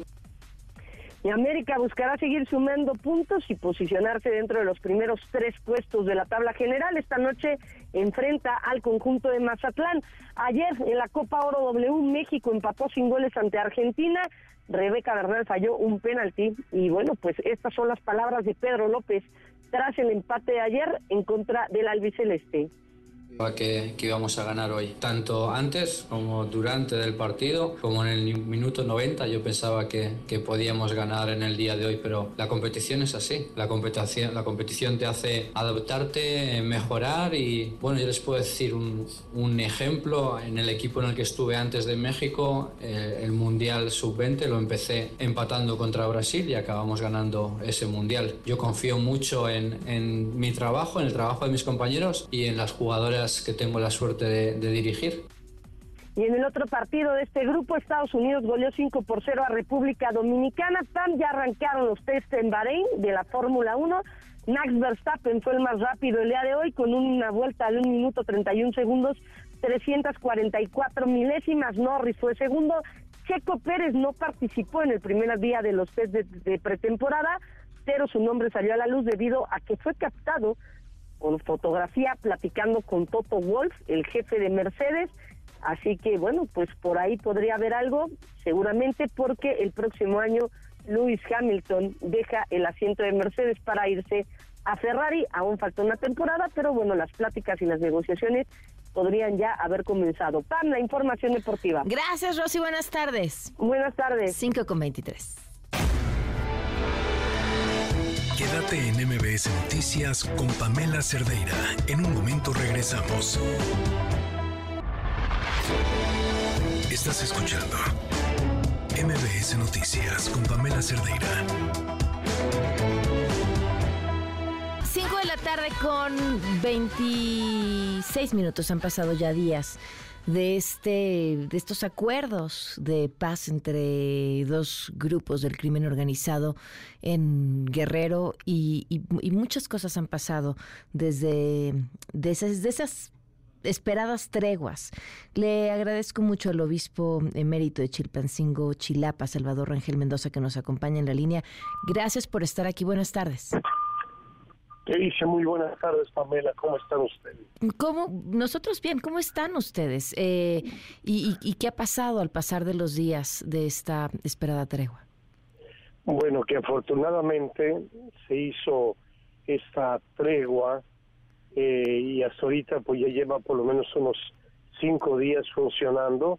Y América buscará seguir sumando puntos y posicionarse dentro de los primeros tres puestos de la tabla general. Esta noche enfrenta al conjunto de Mazatlán. Ayer en la Copa Oro W México empató sin goles ante Argentina. Rebeca Bernal falló un penalti y bueno, pues estas son las palabras de Pedro López tras el empate de ayer en contra del albiceleste que, que íbamos a ganar hoy. Tanto antes como durante el partido, como en el minuto 90, yo pensaba que, que, podíamos ganar en el día de hoy, pero la competición es así. La competición, la competición te hace adaptarte, mejorar y bueno, yo les puedo decir un, un ejemplo en el equipo en el que estuve antes de México, eh, el Mundial Sub-20, lo empecé empatando contra Brasil y acabamos ganando ese Mundial. Yo confío mucho en, en mi trabajo, en el trabajo de mis compañeros y en las jugadoras que tengo la suerte de, dirigir. Y en el otro partido de este grupo, Estados Unidos goleó 5 por 0 a República Dominicana. Tam ya arrancaron los test en Bahrein de la Fórmula 1. Max Verstappen fue el más rápido el día de hoy con una vuelta de 1 minuto 31 segundos, 344 milésimas. Norris fue segundo. Checo Pérez no participó en el primer día de los test de pretemporada, pero su nombre salió a la luz debido a que fue captado con fotografía platicando con Toto Wolf, el jefe de Mercedes. Así que bueno, pues por ahí podría haber algo, seguramente porque el próximo año Lewis Hamilton deja el asiento de Mercedes para irse a Ferrari. Aún falta una temporada, pero bueno, las pláticas y las negociaciones podrían ya haber comenzado. Pam, la información deportiva. Gracias, Rosy. Buenas tardes. Buenas tardes. 5 con 23. Quédate en MBS Noticias con Pamela Cerdeira. En un momento regresamos. Estás escuchando MBS Noticias con Pamela Cerdeira. 5 de la tarde con 26 minutos. Han pasado ya días de este de estos acuerdos de paz entre dos grupos del crimen organizado en Guerrero y, muchas cosas han pasado desde de esas, de esas esperadas treguas. Le agradezco mucho al obispo emérito de Chilpancingo, Chilapa, Salvador Rangel Mendoza, que nos acompaña en la línea. Gracias por estar aquí. Buenas tardes. ¿Qué dice? Muy buenas tardes, Pamela. ¿Cómo están ustedes? ¿Cómo? Nosotros bien. ¿Cómo están ustedes? Eh, y, qué ha pasado al pasar de los días de esta esperada tregua? Bueno, que afortunadamente se hizo esta tregua eh, y hasta ahorita pues ya lleva por lo menos unos cinco días funcionando.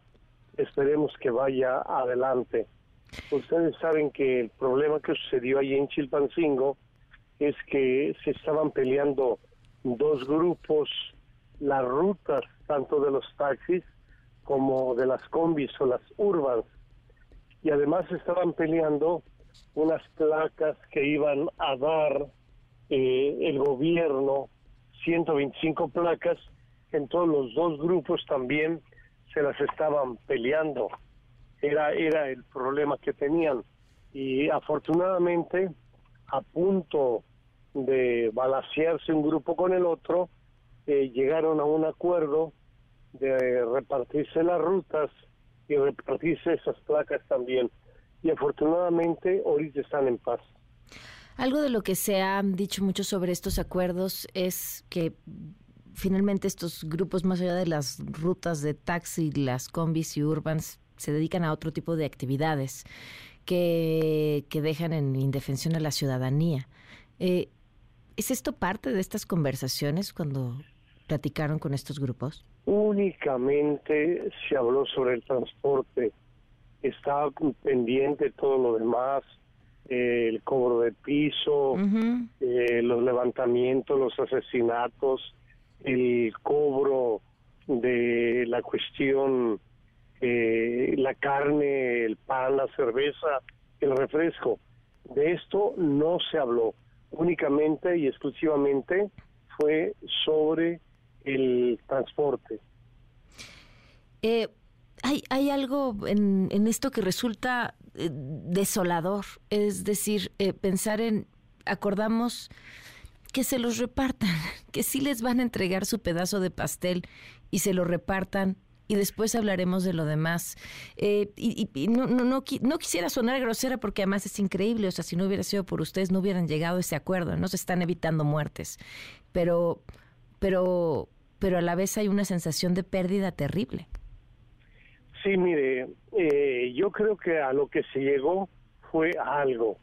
Esperemos que vaya adelante. Ustedes saben que el problema que sucedió ahí en Chilpancingo es que se estaban peleando dos grupos las rutas tanto de los taxis como de las combis o las urbans. Y además estaban peleando unas placas que iban a dar eh, el gobierno 125 placas en todos los dos grupos también se las estaban peleando. Era era el problema que tenían. Y afortunadamente a punto de balasearse un grupo con el otro, eh, llegaron a un acuerdo de repartirse las rutas y repartirse esas placas también. Y afortunadamente ahorita están en paz. Algo de lo que se ha dicho mucho sobre estos acuerdos es que finalmente estos grupos, más allá de las rutas de taxi, las combis y urbans, se dedican a otro tipo de actividades que, que dejan en indefensión a la ciudadanía. Eh, ¿Es esto parte de estas conversaciones cuando platicaron con estos grupos? Únicamente se habló sobre el transporte. Estaba pendiente todo lo demás, eh, el cobro de piso, eh, los levantamientos, los asesinatos, el cobro de la cuestión, eh, la carne, el pan, la cerveza, el refresco. De esto no se habló. Únicamente y exclusivamente fue sobre el transporte. Eh, hay, algo en, en esto que resulta eh, desolador, es decir, eh, pensar en, acordamos que se los repartan, que sí les van a entregar su pedazo de pastel y se lo repartan y después hablaremos de lo demás. y, no, no, no, no, quisiera sonar grosera porque además es increíble, o sea, si no hubiera sido por ustedes no hubieran llegado a ese acuerdo, no se están evitando muertes, pero, pero, pero a la vez hay una sensación de pérdida terrible. Sí, mire, eh, yo creo que a lo que se llegó fue algo.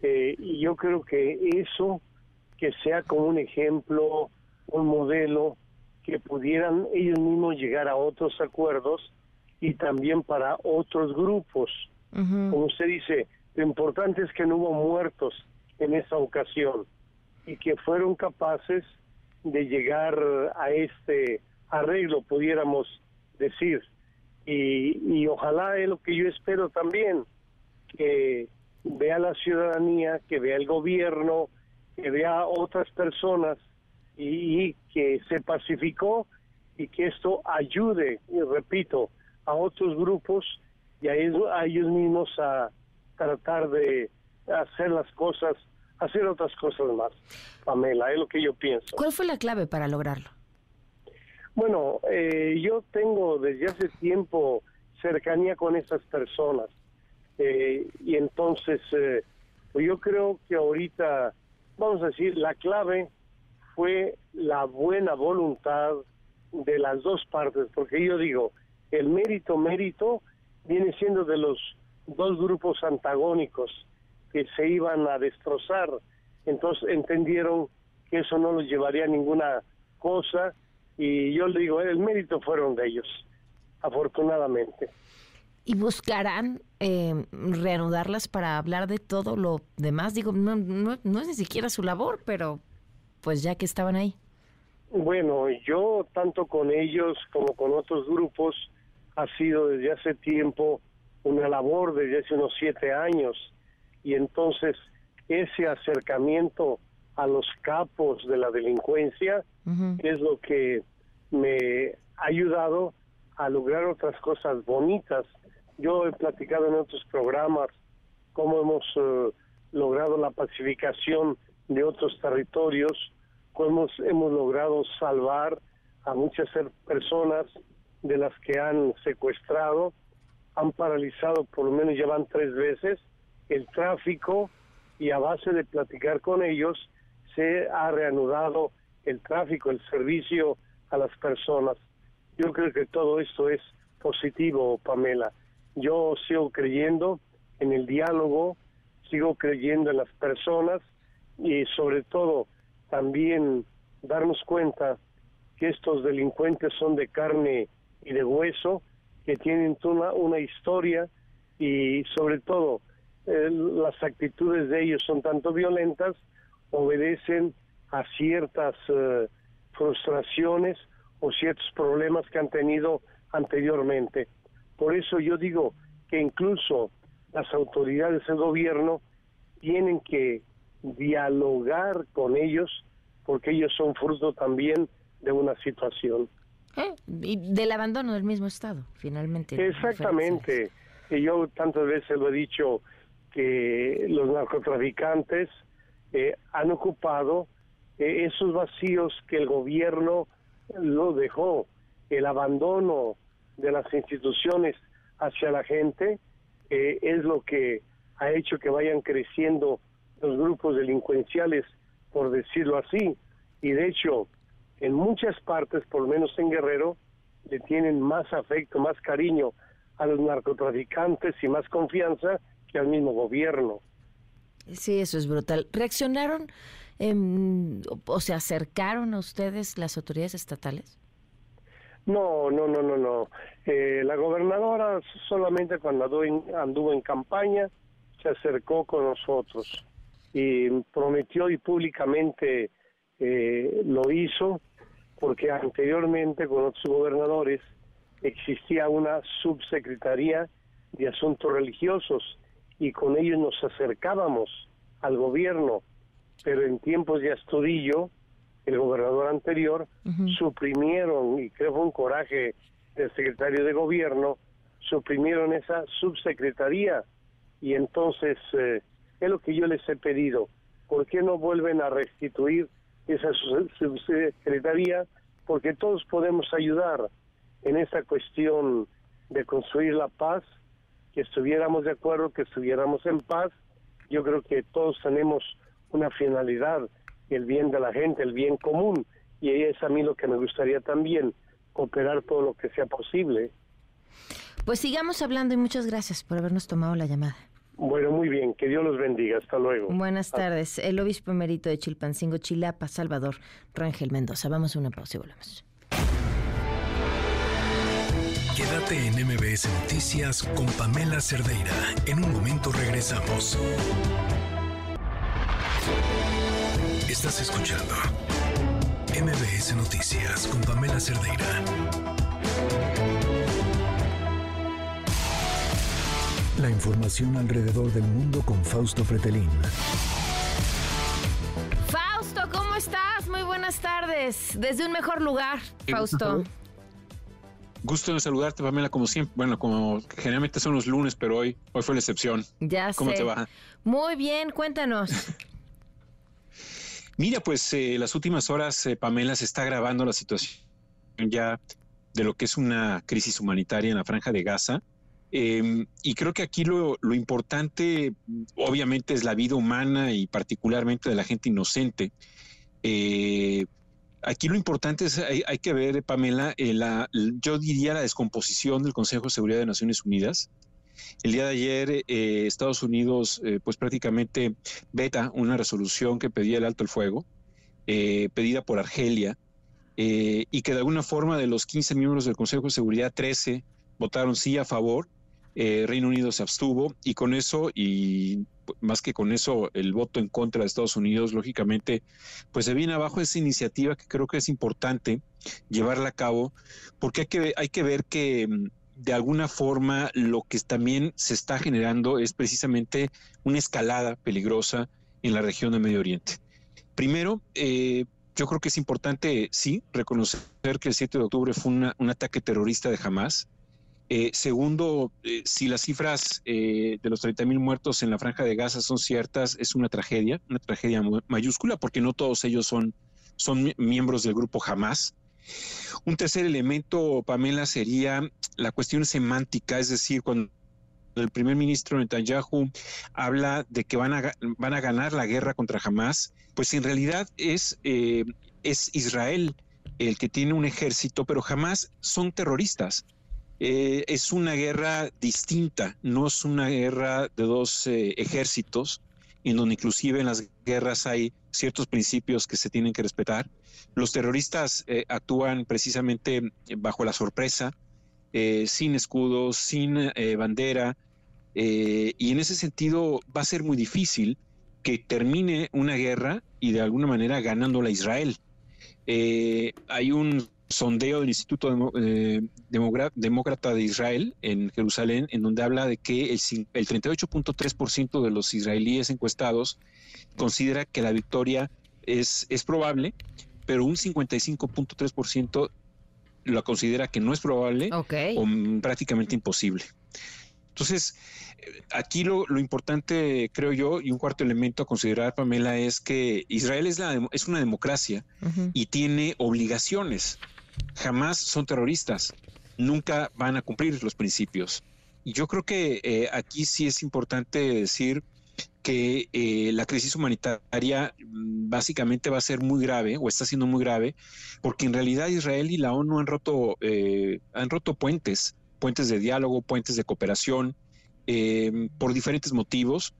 Eh, y yo creo que eso, que sea como un ejemplo, un modelo, que pudieran ellos mismos llegar a otros acuerdos y también para otros grupos. Como usted dice, lo importante es que no hubo muertos en esa ocasión y que fueron capaces de llegar a este arreglo, pudiéramos decir y, ojalá es lo que yo espero también, que vea la ciudadanía, que vea el gobierno, que vea otras personas y, que se pacificó y que esto ayude, y repito, a otros grupos y a ellos, a ellos mismos a tratar de hacer las cosas, hacer otras cosas más. Pamela, es lo que yo pienso. ¿Cuál fue la clave para lograrlo? Bueno, eh, yo tengo desde hace tiempo cercanía con esas personas eh, y entonces eh, pues yo creo que ahorita, vamos a decir, la clave fue la buena voluntad de las dos partes, porque yo digo, el mérito, mérito viene siendo de los dos grupos antagónicos que se iban a destrozar, entonces entendieron que eso no los llevaría a ninguna cosa y yo le digo, el mérito fueron de ellos, afortunadamente. ¿Y buscarán eh, reanudarlas para hablar de todo lo demás? Digo, no, no, no es ni siquiera su labor, pero pues ya que estaban ahí. Bueno, yo tanto con ellos como con otros grupos ha sido desde hace tiempo una labor desde hace unos siete años y entonces ese acercamiento a los capos de la delincuencia es lo que me ha ayudado a lograr otras cosas bonitas. Yo he platicado en otros programas cómo hemos eh, logrado la pacificación de otros territorios, cómo hemos, logrado salvar a muchas personas de las que han secuestrado, han paralizado, por lo menos llevan tres veces, el tráfico y a base de platicar con ellos se ha reanudado el tráfico, el servicio a las personas. Yo creo que todo esto es positivo, Pamela. Yo sigo creyendo en el diálogo, sigo creyendo en las personas y sobre todo también darnos cuenta que estos delincuentes son de carne y de hueso, que tienen una, una historia y sobre todo eh, las actitudes de ellos son tanto violentas, obedecen a ciertas eh, frustraciones o ciertos problemas que han tenido anteriormente. Por eso yo digo que incluso las autoridades del gobierno tienen que dialogar con ellos porque ellos son fruto también de una situación. Eh, y del abandono del mismo Estado, finalmente. Exactamente. Y yo tantas veces lo he dicho que los narcotraficantes eh, han ocupado eh, esos vacíos que el gobierno lo dejó, el abandono de las instituciones hacia la gente, eh, es lo que ha hecho que vayan creciendo los grupos delincuenciales, por decirlo así. Y de hecho, en muchas partes, por lo menos en Guerrero, le tienen más afecto, más cariño a los narcotraficantes y más confianza que al mismo gobierno. Sí, eso es brutal. ¿Reaccionaron em, o se acercaron a ustedes las autoridades estatales? No, no, no, no, no. Eh, la gobernadora solamente cuando anduvo en, anduvo en campaña se acercó con nosotros y prometió y públicamente eh, lo hizo porque anteriormente con otros gobernadores existía una subsecretaría de asuntos religiosos y con ellos nos acercábamos al gobierno, pero en tiempos de Astudillo, el gobernador anterior, suprimieron, y creo fue un coraje del secretario de gobierno, suprimieron esa subsecretaría y entonces eh, es lo que yo les he pedido, ¿por qué no vuelven a restituir esa subsecretaría? Porque todos podemos ayudar en esa cuestión de construir la paz que estuviéramos de acuerdo, que estuviéramos en paz. Yo creo que todos tenemos una finalidad, el bien de la gente, el bien común, y es a mí lo que me gustaría también, cooperar todo lo que sea posible. Pues sigamos hablando y muchas gracias por habernos tomado la llamada. Bueno, muy bien, que Dios los bendiga, hasta luego. Buenas tardes, el obispo emérito de Chilpancingo, Chilapa, Salvador, Rangel Mendoza. Vamos a una pausa y volvemos. Quédate en MBS Noticias con Pamela Cerdeira. En un momento regresamos. Estás escuchando MBS Noticias con Pamela Cerdeira. La información alrededor del mundo con Fausto Fretelín. Fausto, ¿cómo estás? Muy buenas tardes. Desde un mejor lugar, Fausto. Gusto de saludarte, Pamela, como siempre. Bueno, como generalmente son los lunes, pero hoy, hoy fue la excepción. Ya ¿Cómo sé. te va? Muy bien, cuéntanos. Mira, pues eh, las últimas horas, eh, Pamela, se está agravando la situación ya de lo que es una crisis humanitaria en la franja de Gaza. Eh, y creo que aquí lo, importante, obviamente, es la vida humana y particularmente de la gente inocente. Eh, aquí lo importante es, hay, hay que ver, Pamela, eh, la, yo diría la descomposición del Consejo de Seguridad de Naciones Unidas. El día de ayer, eh, Estados Unidos, pues prácticamente veta una resolución que pedía el alto el fuego, pedida por Argelia, y que de alguna forma de los 15 miembros del Consejo de Seguridad, 13 votaron sí a favor. Eh, Reino Unido se abstuvo y con eso, y más que con eso, el voto en contra de Estados Unidos, lógicamente, pues se viene abajo esa iniciativa que creo que es importante llevarla a cabo, porque hay que, hay que ver que mm, de alguna forma lo que también se está generando es precisamente una escalada peligrosa en la región de Medio Oriente. Primero, eh, yo creo que es importante, sí, reconocer que el 7 de octubre fue un ataque terrorista de Hamas. Eh, segundo, eh, si las cifras eh, de los 30 mil muertos en la franja de Gaza son ciertas, es una tragedia, una tragedia mayúscula, porque no todos ellos son, son mi- miembros del grupo Hamas. Un tercer elemento, Pamela, sería la cuestión semántica, es decir, cuando el primer ministro Netanyahu habla de que van a, van a ganar la guerra contra Hamas, pues en realidad es, es Israel el que tiene un ejército, pero Hamas son terroristas. Eh, es una guerra distinta, no es una guerra de dos eh, ejércitos, en donde inclusive en las guerras hay ciertos principios que se tienen que respetar. Los terroristas eh, actúan precisamente bajo la sorpresa, sin escudos, sin bandera, y en ese sentido va a ser muy difícil que termine una guerra y de alguna manera ganándola Israel. Hay un sondeo del Instituto eh, Demócrata de Israel en Jerusalén, en donde habla de que el, el 38.3% de los israelíes encuestados considera que la victoria es, es probable, pero un 55.3% la considera que no es probable o prácticamente imposible. Entonces, eh, aquí lo, lo importante, creo yo, y un cuarto elemento a considerar, Pamela, es que Israel es, la, es una democracia y tiene obligaciones. Jamás son terroristas, nunca van a cumplir los principios. Y yo creo que eh, aquí sí es importante decir que eh, la crisis humanitaria mm, básicamente va a ser muy grave o está siendo muy grave, porque en realidad Israel y la ONU han roto, eh, han roto puentes, puentes de diálogo, puentes de cooperación, por diferentes motivos,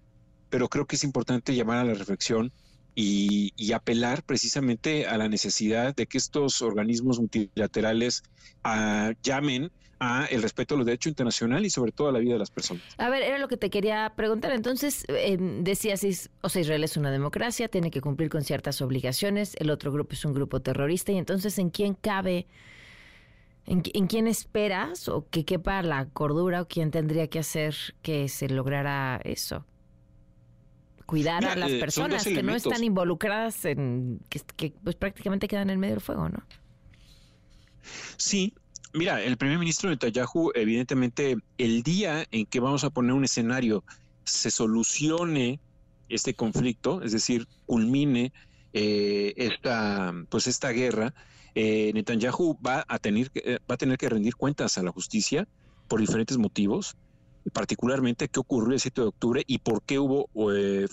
pero creo que es importante llamar a la reflexión y, apelar precisamente a la necesidad de que estos organismos multilaterales ah, llamen a el respeto a los derechos internacionales y sobre todo a la vida de las personas. A ver, era lo que te quería preguntar. Entonces, eh, decías, o sea, Israel es una democracia, tiene que cumplir con ciertas obligaciones, el otro grupo es un grupo terrorista, y entonces, ¿en quién cabe, en, quién esperas o que quepa la cordura o quién tendría que hacer que se lograra eso? Cuidar a las eh, personas que no están involucradas en, que, que pues prácticamente quedan en medio del fuego, ¿no? Sí, Mira, el primer ministro Netanyahu, evidentemente, el día en que vamos a poner un escenario, se solucione este conflicto, es decir, culmine eh, esta, pues esta guerra, eh, Netanyahu va a tener eh, va a tener que rendir cuentas a la justicia por diferentes motivos, particularmente qué ocurrió el 7 de octubre y por qué hubo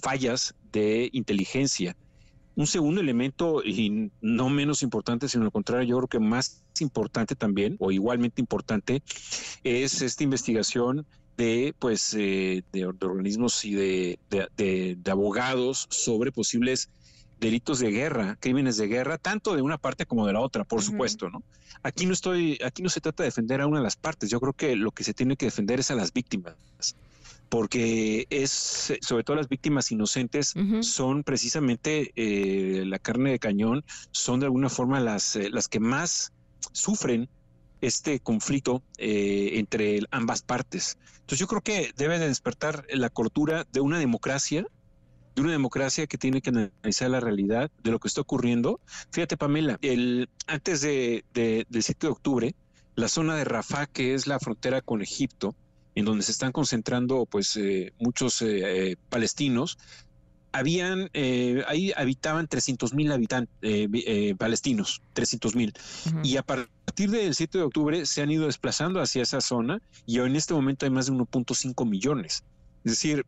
fallas de inteligencia un segundo elemento, y no menos importante, sino al contrario, yo creo que más importante también, o igualmente importante, es esta investigación de pues eh, de, organismos y de, de, abogados sobre posibles delitos de guerra, crímenes de guerra, tanto de una parte como de la otra, por supuesto, ¿no? Aquí no estoy, aquí no se trata de defender a una de las partes, yo creo que lo que se tiene que defender es a las víctimas porque es, sobre todo las víctimas inocentes, son precisamente eh, la carne de cañón, son de alguna forma las, eh, las que más sufren este conflicto eh, entre ambas partes. Entonces yo creo que debe de despertar la cortura de una democracia, de una democracia que tiene que analizar la realidad de lo que está ocurriendo. Fíjate, Pamela, el, antes de, del 7 de octubre, la zona de Rafah, que es la frontera con Egipto, en donde se están concentrando pues eh, muchos eh, eh, palestinos, habían, ahí habitaban 300 mil habitantes palestinos, 300 mil. Y a partir del 7 de octubre se han ido desplazando hacia esa zona y en este momento hay más de 1.5 millones. Es decir,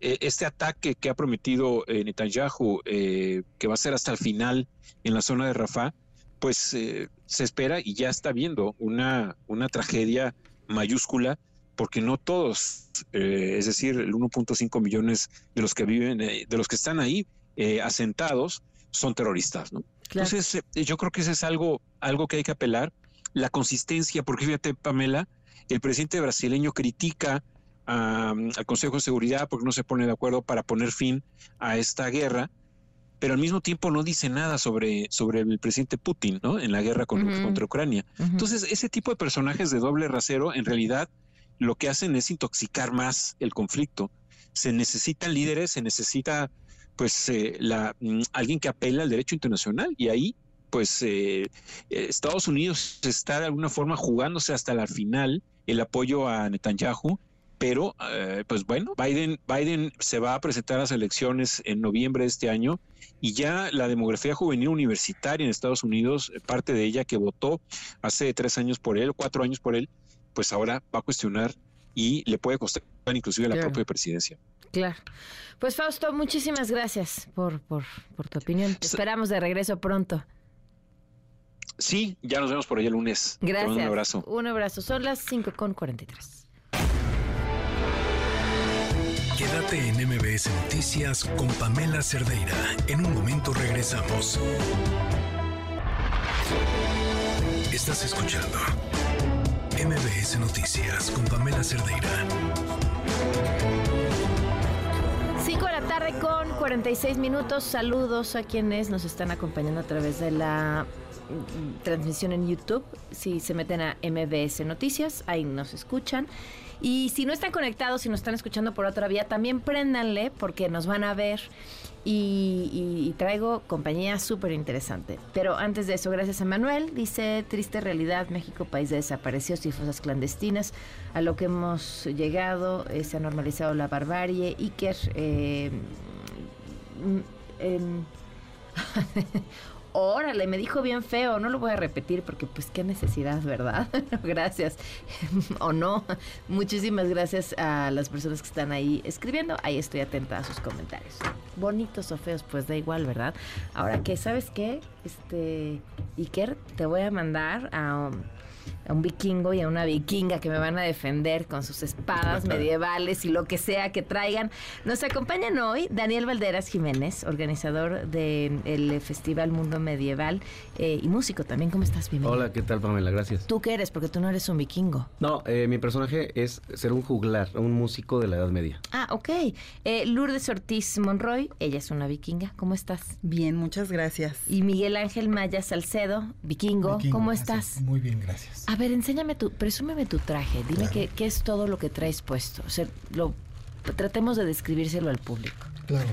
este ataque que ha prometido Netanyahu, que va a ser hasta el final en la zona de Rafah, pues se espera y ya está viendo una, una tragedia mayúscula porque no todos, eh, es decir, el 1.5 millones de los que viven, eh, de los que están ahí eh, asentados, son terroristas, ¿no? Entonces, yo creo que eso es algo, algo que hay que apelar, la consistencia, porque fíjate, Pamela, el presidente brasileño critica al Consejo de Seguridad porque no se pone de acuerdo para poner fin a esta guerra, pero al mismo tiempo no dice nada sobre, sobre el presidente Putin, ¿no? En la guerra contra Ucrania. Entonces, ese tipo de personajes de doble rasero, en realidad, lo que hacen es intoxicar más el conflicto. Se necesitan líderes, se necesita pues eh, la, mm, alguien que apela al derecho internacional y ahí pues eh, Estados Unidos está de alguna forma jugándose hasta la final el apoyo a Netanyahu, pero eh, pues bueno, Biden, Biden se va a presentar a las elecciones en noviembre de este año y ya la demografía juvenil universitaria en Estados Unidos, parte de ella que votó hace tres años por él, cuatro años por él, pues ahora va a cuestionar y le puede costar inclusive la propia presidencia. Claro. Pues Fausto, muchísimas gracias por, por, tu opinión. Te esperamos de regreso pronto. Sí, ya nos vemos por ahí el lunes. Gracias. Un abrazo. Un abrazo. Son las 5 con 43. Quédate en MBS Noticias con Pamela Cerdeira. En un momento regresamos. Estás escuchando MBS Noticias con Pamela Cerdeira. 5 de la tarde con 46 minutos. Saludos a quienes nos están acompañando a través de la mm, transmisión en YouTube. Si se meten a MBS Noticias, ahí nos escuchan. Y si no están conectados, si nos están escuchando por otra vía, también préndanle porque nos van a ver. Y, traigo compañía súper interesante. Pero antes de eso, gracias a Manuel, dice, triste realidad, México, país de desaparecidos y fosas clandestinas, a lo que hemos llegado, eh, se ha normalizado la barbarie, Iker, eh, mm, órale, me dijo bien feo, no lo voy a repetir porque pues qué necesidad, ¿verdad? gracias. o no. Muchísimas gracias a las personas que están ahí escribiendo. Ahí estoy atenta a sus comentarios. Bonitos o feos, pues da igual, ¿verdad? Ahora que, ¿sabes qué? Este, Iker, te voy a mandar a... um, a un vikingo y a una vikinga que me van a defender con sus espadas medievales y lo que sea que traigan. Nos acompañan hoy Daniel Valderas Jiménez, organizador del Festival Mundo Medieval eh, y músico también. ¿Cómo estás? Bienvenido. Hola, ¿qué tal Pamela? Gracias. ¿Tú qué eres? Porque tú no eres un vikingo. No, eh, mi personaje es ser un juglar, un músico de la Edad Media. Ah, ok. Eh, Lourdes Ortiz Monroy, ella es una vikinga. ¿Cómo estás? Bien, muchas gracias. Y Miguel Ángel Maya Salcedo, vikingo. Vikingo, ¿Cómo gracias. estás? Muy bien, gracias. A ver, enséñame tu, presúmeme tu traje. Dime qué, qué es todo lo que traes puesto. O sea, lo, tratemos de describírselo al público. Claro.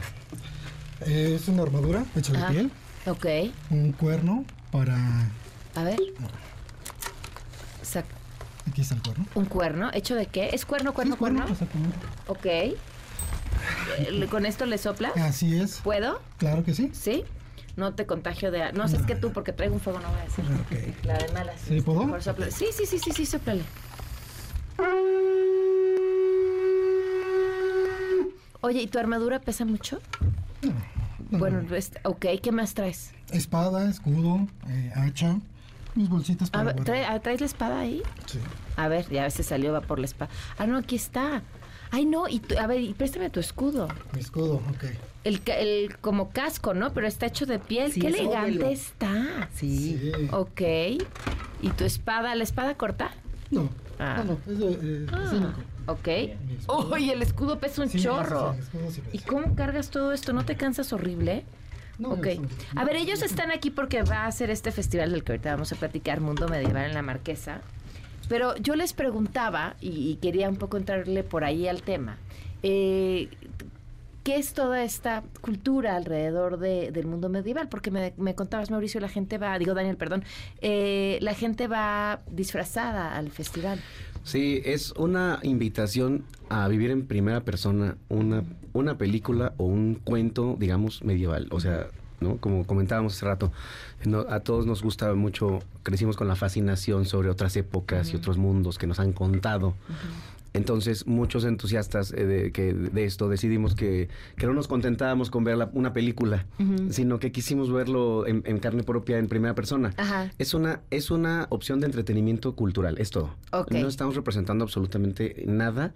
Eh, es una armadura hecha de piel, Ok. un cuerno para... A ver. Sac- Aquí está el cuerno. un cuerno. ¿Hecho de qué? ¿Es cuerno, cuerno, Sí, cuerno, cuerno? exactamente. Ok. ¿Con esto le soplas? Así es. ¿Puedo? Claro que sí. ¿Sí? No te contagio de... No, sé, es que tú, porque traigo un fuego, no voy a decir. La de malas. ¿Sí, puedo? Mejor Sí, sí, sí, sí, sí, soplale. Oye, ¿y tu armadura pesa mucho? Bueno, ok, ¿qué más traes? Espada, escudo, eh, hacha, mis bolsitas A para ver, guardar. ¿trae- ah, ¿traes la espada ahí? Sí. A ver, ya a veces salió, va por la espada. Ah, no, aquí está. Ay, no, y tu- a ver, y préstame tu escudo. Mi escudo, ok. El, el como casco, ¿no? Pero está hecho de piel. Sí, Qué es elegante óvalo. está. Sí. Ok. ¿Y tu espada, la espada corta? No. Ah. No, no, es de, eh, Ah, ok. Uy, el escudo pesa un Sí, chorro. sí, sí, sí pesa. ¿Y cómo cargas todo esto? ¿No te cansas horrible? No, ok. A ver, ellos están aquí porque va a ser este festival del que ahorita vamos a platicar, Mundo Medieval en la Marquesa. Pero yo les preguntaba, y, quería un poco entrarle por ahí al tema, eh, ¿qué es toda esta cultura alrededor de- del mundo medieval? Porque me, me contabas, Mauricio, la gente va, digo Daniel, perdón, eh, la gente va disfrazada al festival. Sí, es una invitación a vivir en primera persona una, una película o un cuento, digamos, medieval. O sea, ¿no? Como comentábamos hace rato, no- a todos nos gusta mucho, crecimos con la fascinación sobre otras épocas y otros mundos que nos han contado. Entonces, muchos entusiastas eh, de, que, de esto decidimos que, que no nos contentábamos con ver la- una película, sino que quisimos verlo en, en carne propia, en primera persona. Ajá. Es una, es una opción de entretenimiento cultural, es todo. No estamos representando absolutamente nada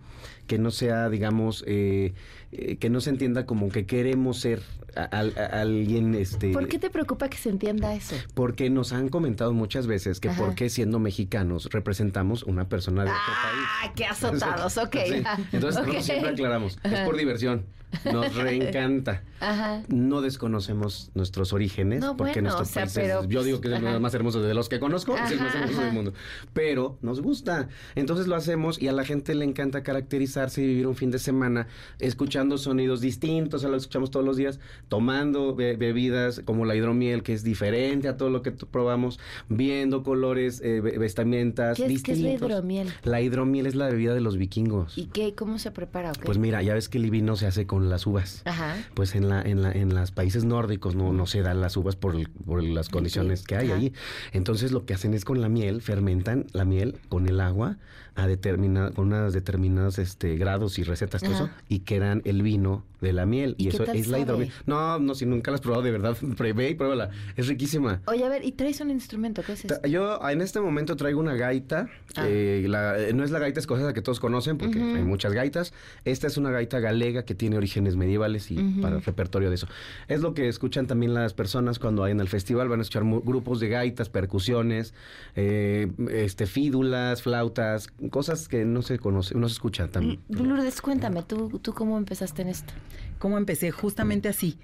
que no sea, digamos, eh, eh, que no se entienda como que queremos ser a- al- a- alguien, este... ¿Por qué te preocupa que se entienda eso? Porque nos han comentado muchas veces que Ajá. por qué siendo mexicanos representamos una persona de otro país. ¡Ah, qué azotados! Ok. Sí. Entonces Ok. nosotros siempre aclaramos, es por diversión, nos reencanta. Ajá. No desconocemos nuestros orígenes, No, porque bueno, nuestro o sea, país pero, es- yo digo que es el más hermoso de los que conozco, es el más hermoso del mundo. Pero nos gusta. Entonces lo hacemos y a la gente le encanta caracterizarse y vivir un fin de semana escuchando sonidos distintos a los que escuchamos todos los días, tomando be- bebidas como la hidromiel, que es diferente a todo lo que probamos, viendo colores, eh, ve- vestimentas ¿Qué es, qué es la distintos. hidromiel? La hidromiel es la bebida de los vikingos. ¿Y qué? ¿Cómo se prepara? o? Pues mira, ya ves que el vino se hace con las uvas. Ajá. Pues en la, en la, en los países nórdicos no, no se dan las uvas por, el- por las condiciones que hay Ajá. allí. Entonces lo que hacen es con la miel, fermentan la miel con el agua a determina, con unos determinados este, grados y recetas, todo eso, y crean el vino de la miel. ¿Y eso es la hidromiel. No, no, si nunca la has probado, de verdad, prevé y pruébala. Es riquísima. Oye, a ver, ¿y traes un instrumento? ¿Qué es esto? Yo en este momento traigo una gaita. Ah. eh, la- eh, no es la gaita escocesa que todos conocen, porque hay muchas gaitas. Esta es una gaita galega que tiene orígenes medievales y para el repertorio de eso. Es lo que escuchan también las personas cuando vayan al festival. Van a escuchar grupos de gaitas, percusiones, eh, este, fídulas, flautas, cosas que no se conocen, no se escuchan también. Lourdes, cuéntame, ¿tú, ¿tú cómo empezaste en esto? ¿Cómo empecé? Justamente así,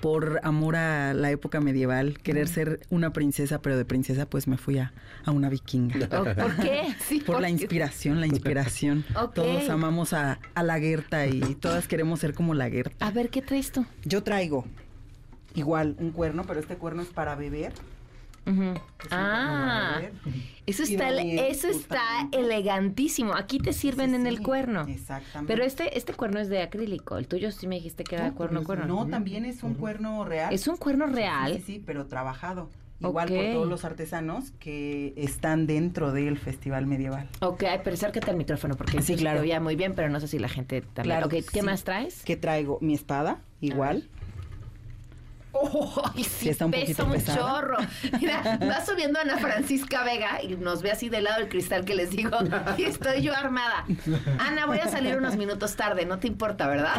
por amor a la época medieval, querer ser una princesa, pero de princesa pues me fui a, a una vikinga. Oh, ¿Por qué? Sí, Por la inspiración, la inspiración. Todos amamos a, a la Gerta y todas queremos ser como la Gerta. A ver, ¿qué traes tú? Yo traigo igual un cuerno, pero este cuerno es para beber. Ah, eso está, eso está elegantísimo. Aquí te sirven en el cuerno. Exactamente. Pero este, este cuerno es de acrílico. El tuyo sí me dijiste que era cuerno, cuerno. No, también es un cuerno real. Es un cuerno real. Sí, sí, pero trabajado. Igual por todos los artesanos que están dentro del Festival Medieval. Ok, pero acércate al micrófono porque Sí, sí, claro. te oía muy bien, pero no sé si la gente también. Claro, Ok, ¿qué sí. más traes? ¿Qué traigo? Mi espada, igual. Oh, sí, Sí, está un pesa un pesada. chorro. Mira, va subiendo Ana Francisca Vega y nos ve así del lado del cristal que les digo, y estoy yo armada. Ana, voy a salir unos minutos tarde, no te importa, ¿verdad?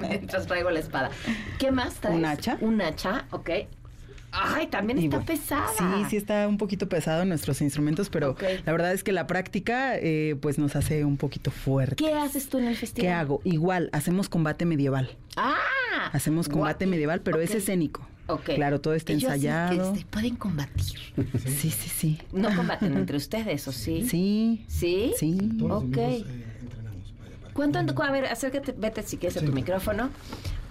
Mientras traigo la espada. ¿Qué más traes? Un hacha. Un hacha, ok. Ay, también está Igual. pesada. Sí, sí está un poquito pesado nuestros instrumentos, pero la verdad es que la práctica eh, pues nos hace un poquito fuerte. ¿Qué haces tú en el festival? ¿Qué hago? Igual, hacemos combate medieval. Ah, Hacemos combate medieval, pero es escénico. ok. Claro, todo está Ellos sí que ensayado. se pueden combatir. Sí, sí, sí. No combaten entre ustedes, ¿o sí? Sí. ¿Sí? Sí. Ok. ¿Cuánto, a ver, acércate, vete si quieres a tu micrófono,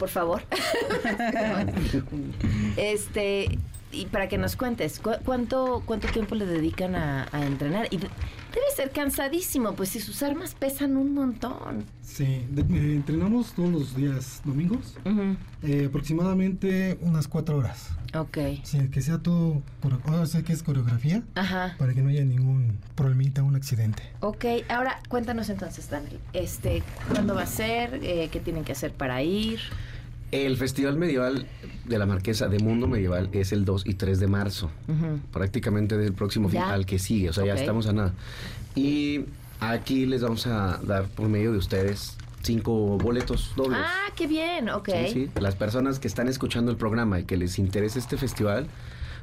por favor. este, y para que nos cuentes, ¿cu- ¿cuánto, cuánto tiempo le dedican a, a entrenar? Y de- debe ser cansadísimo, pues si sus armas pesan un montón. Sí, de- eh, entrenamos todos los días domingos, eh, aproximadamente unas cuatro horas. Ok. Sí, que sea todo, ahora sé que es coreografía, Ajá. para que no haya ningún problemita, un accidente. Ok, ahora cuéntanos entonces, Daniel, este, ¿cuándo va a ser? Eh, ¿Qué tienen que hacer para ir? El Festival Medieval de la Marquesa de Mundo Medieval es el 2 y 3 de marzo. prácticamente del próximo fin al que sigue, o sea, ya estamos a nada. Y aquí les vamos a dar por medio de ustedes cinco boletos dobles. Ah, qué bien, ok. Sí, sí. Las personas que están escuchando el programa y que les interese este festival,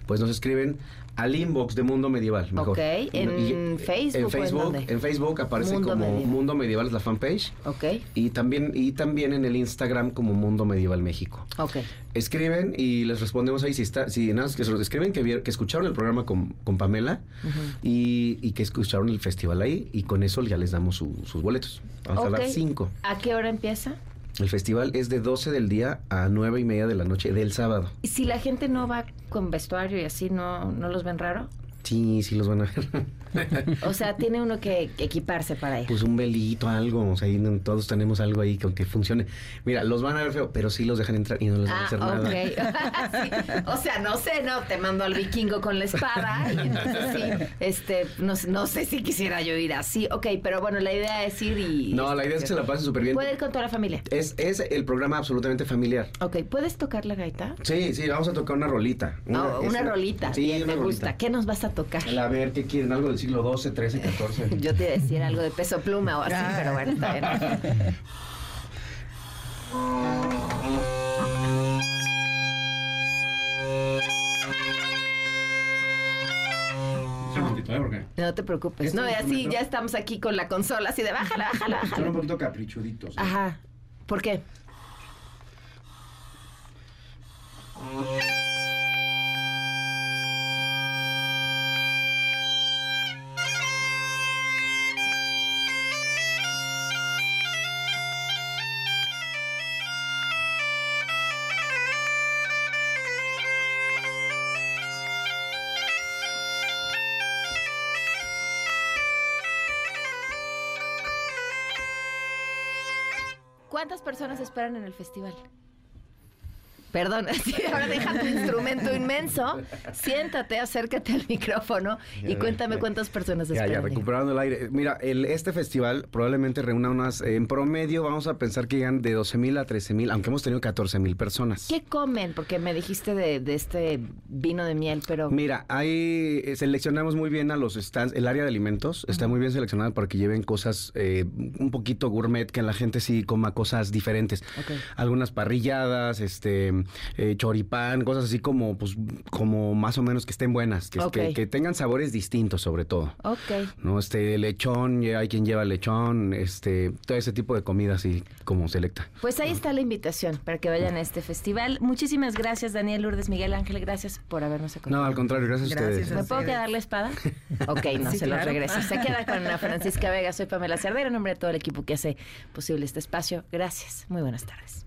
pues nos escriben al inbox de Mundo Medieval, mejor. Ok, ¿en Y- Facebook En Facebook, dónde? en Facebook aparece Mundo como Medieval. Mundo Medieval es la fanpage. Ok, Y también, y también en el Instagram como Mundo Medieval México. ok. Escriben y les respondemos ahí si está, si nada, más que se los escriben que, vieron- que escucharon el programa con, con Pamela y, y que escucharon el festival ahí y con eso ya les damos su- sus boletos. Vamos a Ok. dar cinco. ¿A qué hora empieza? El festival es de 12 del día a 9 y media de la noche del sábado. Y si la gente no va con vestuario y así, ¿no, no los ven raro? Sí, sí los van a ver. O sea, tiene uno que equiparse para ir. Pues un velito, algo. O sea, todos tenemos algo ahí que, que funcione. Mira, los van a ver feo, pero sí los dejan entrar y no les van a Ah, hacer nada. ok. Sí. O sea, no sé, no, te mando al vikingo con la espada. Y entonces sí, este, no, sé- no sé si quisiera yo ir así. Ok, pero bueno, la idea es ir y... No, la idea es que se la pasen súper bien. Puede ir con toda la familia. Es, es el programa absolutamente familiar. Ok, ¿puedes tocar la gaita? Sí, sí, vamos a tocar una rolita. Oh, una es- rolita. Sí, Bien, una me rolita. gusta. ¿Qué nos vas a tocar? A ver, ¿qué quieren? ¿Algo del siglo XII, XIII, XIV? Yo te iba a decir algo de peso pluma o así, pero bueno, está bien. ¿eh? No te preocupes. No, así ya estamos aquí con la consola, así de bájala, bájala, son un bájala. poquito caprichuditos. ¿eh? Ajá. ¿Por qué? ¿Cuántas personas esperan en el festival? Perdón, sí, ahora deja tu instrumento inmenso, siéntate, acércate al micrófono y cuéntame cuántas personas esperan. ya, recuperando el aire. Mira, el, este festival probablemente reúna unas, en promedio vamos a pensar que llegan de 12 mil a 13 mil, aunque hemos tenido 14 mil personas. ¿Qué comen? Porque me dijiste de, de este vino de miel, pero... Mira, ahí eh, seleccionamos muy bien a los stands, el área de alimentos está muy bien seleccionada para que lleven cosas eh, un poquito gourmet, que la gente sí coma cosas diferentes. Algunas parrilladas, este, eh, choripán, cosas así como, pues, como más o menos que estén buenas, que, Ok. que- que tengan sabores distintos sobre todo. Ok. ¿no? Este, lechón, hay quien lleva lechón, este, todo ese tipo de comida así como selecta. Pues ahí está la invitación para que vayan a este festival. Muchísimas gracias, Daniel Lourdes, Miguel Ángel, gracias por habernos acompañado. No, al contrario, gracias, a ustedes. ¿Me puedo quedar la espada? Ok, no, Sí, se los regreso. Se queda con Ana Francisca Vega. Soy Pamela Cerdeira, en nombre de todo el equipo que hace posible este espacio. Gracias. Muy buenas tardes.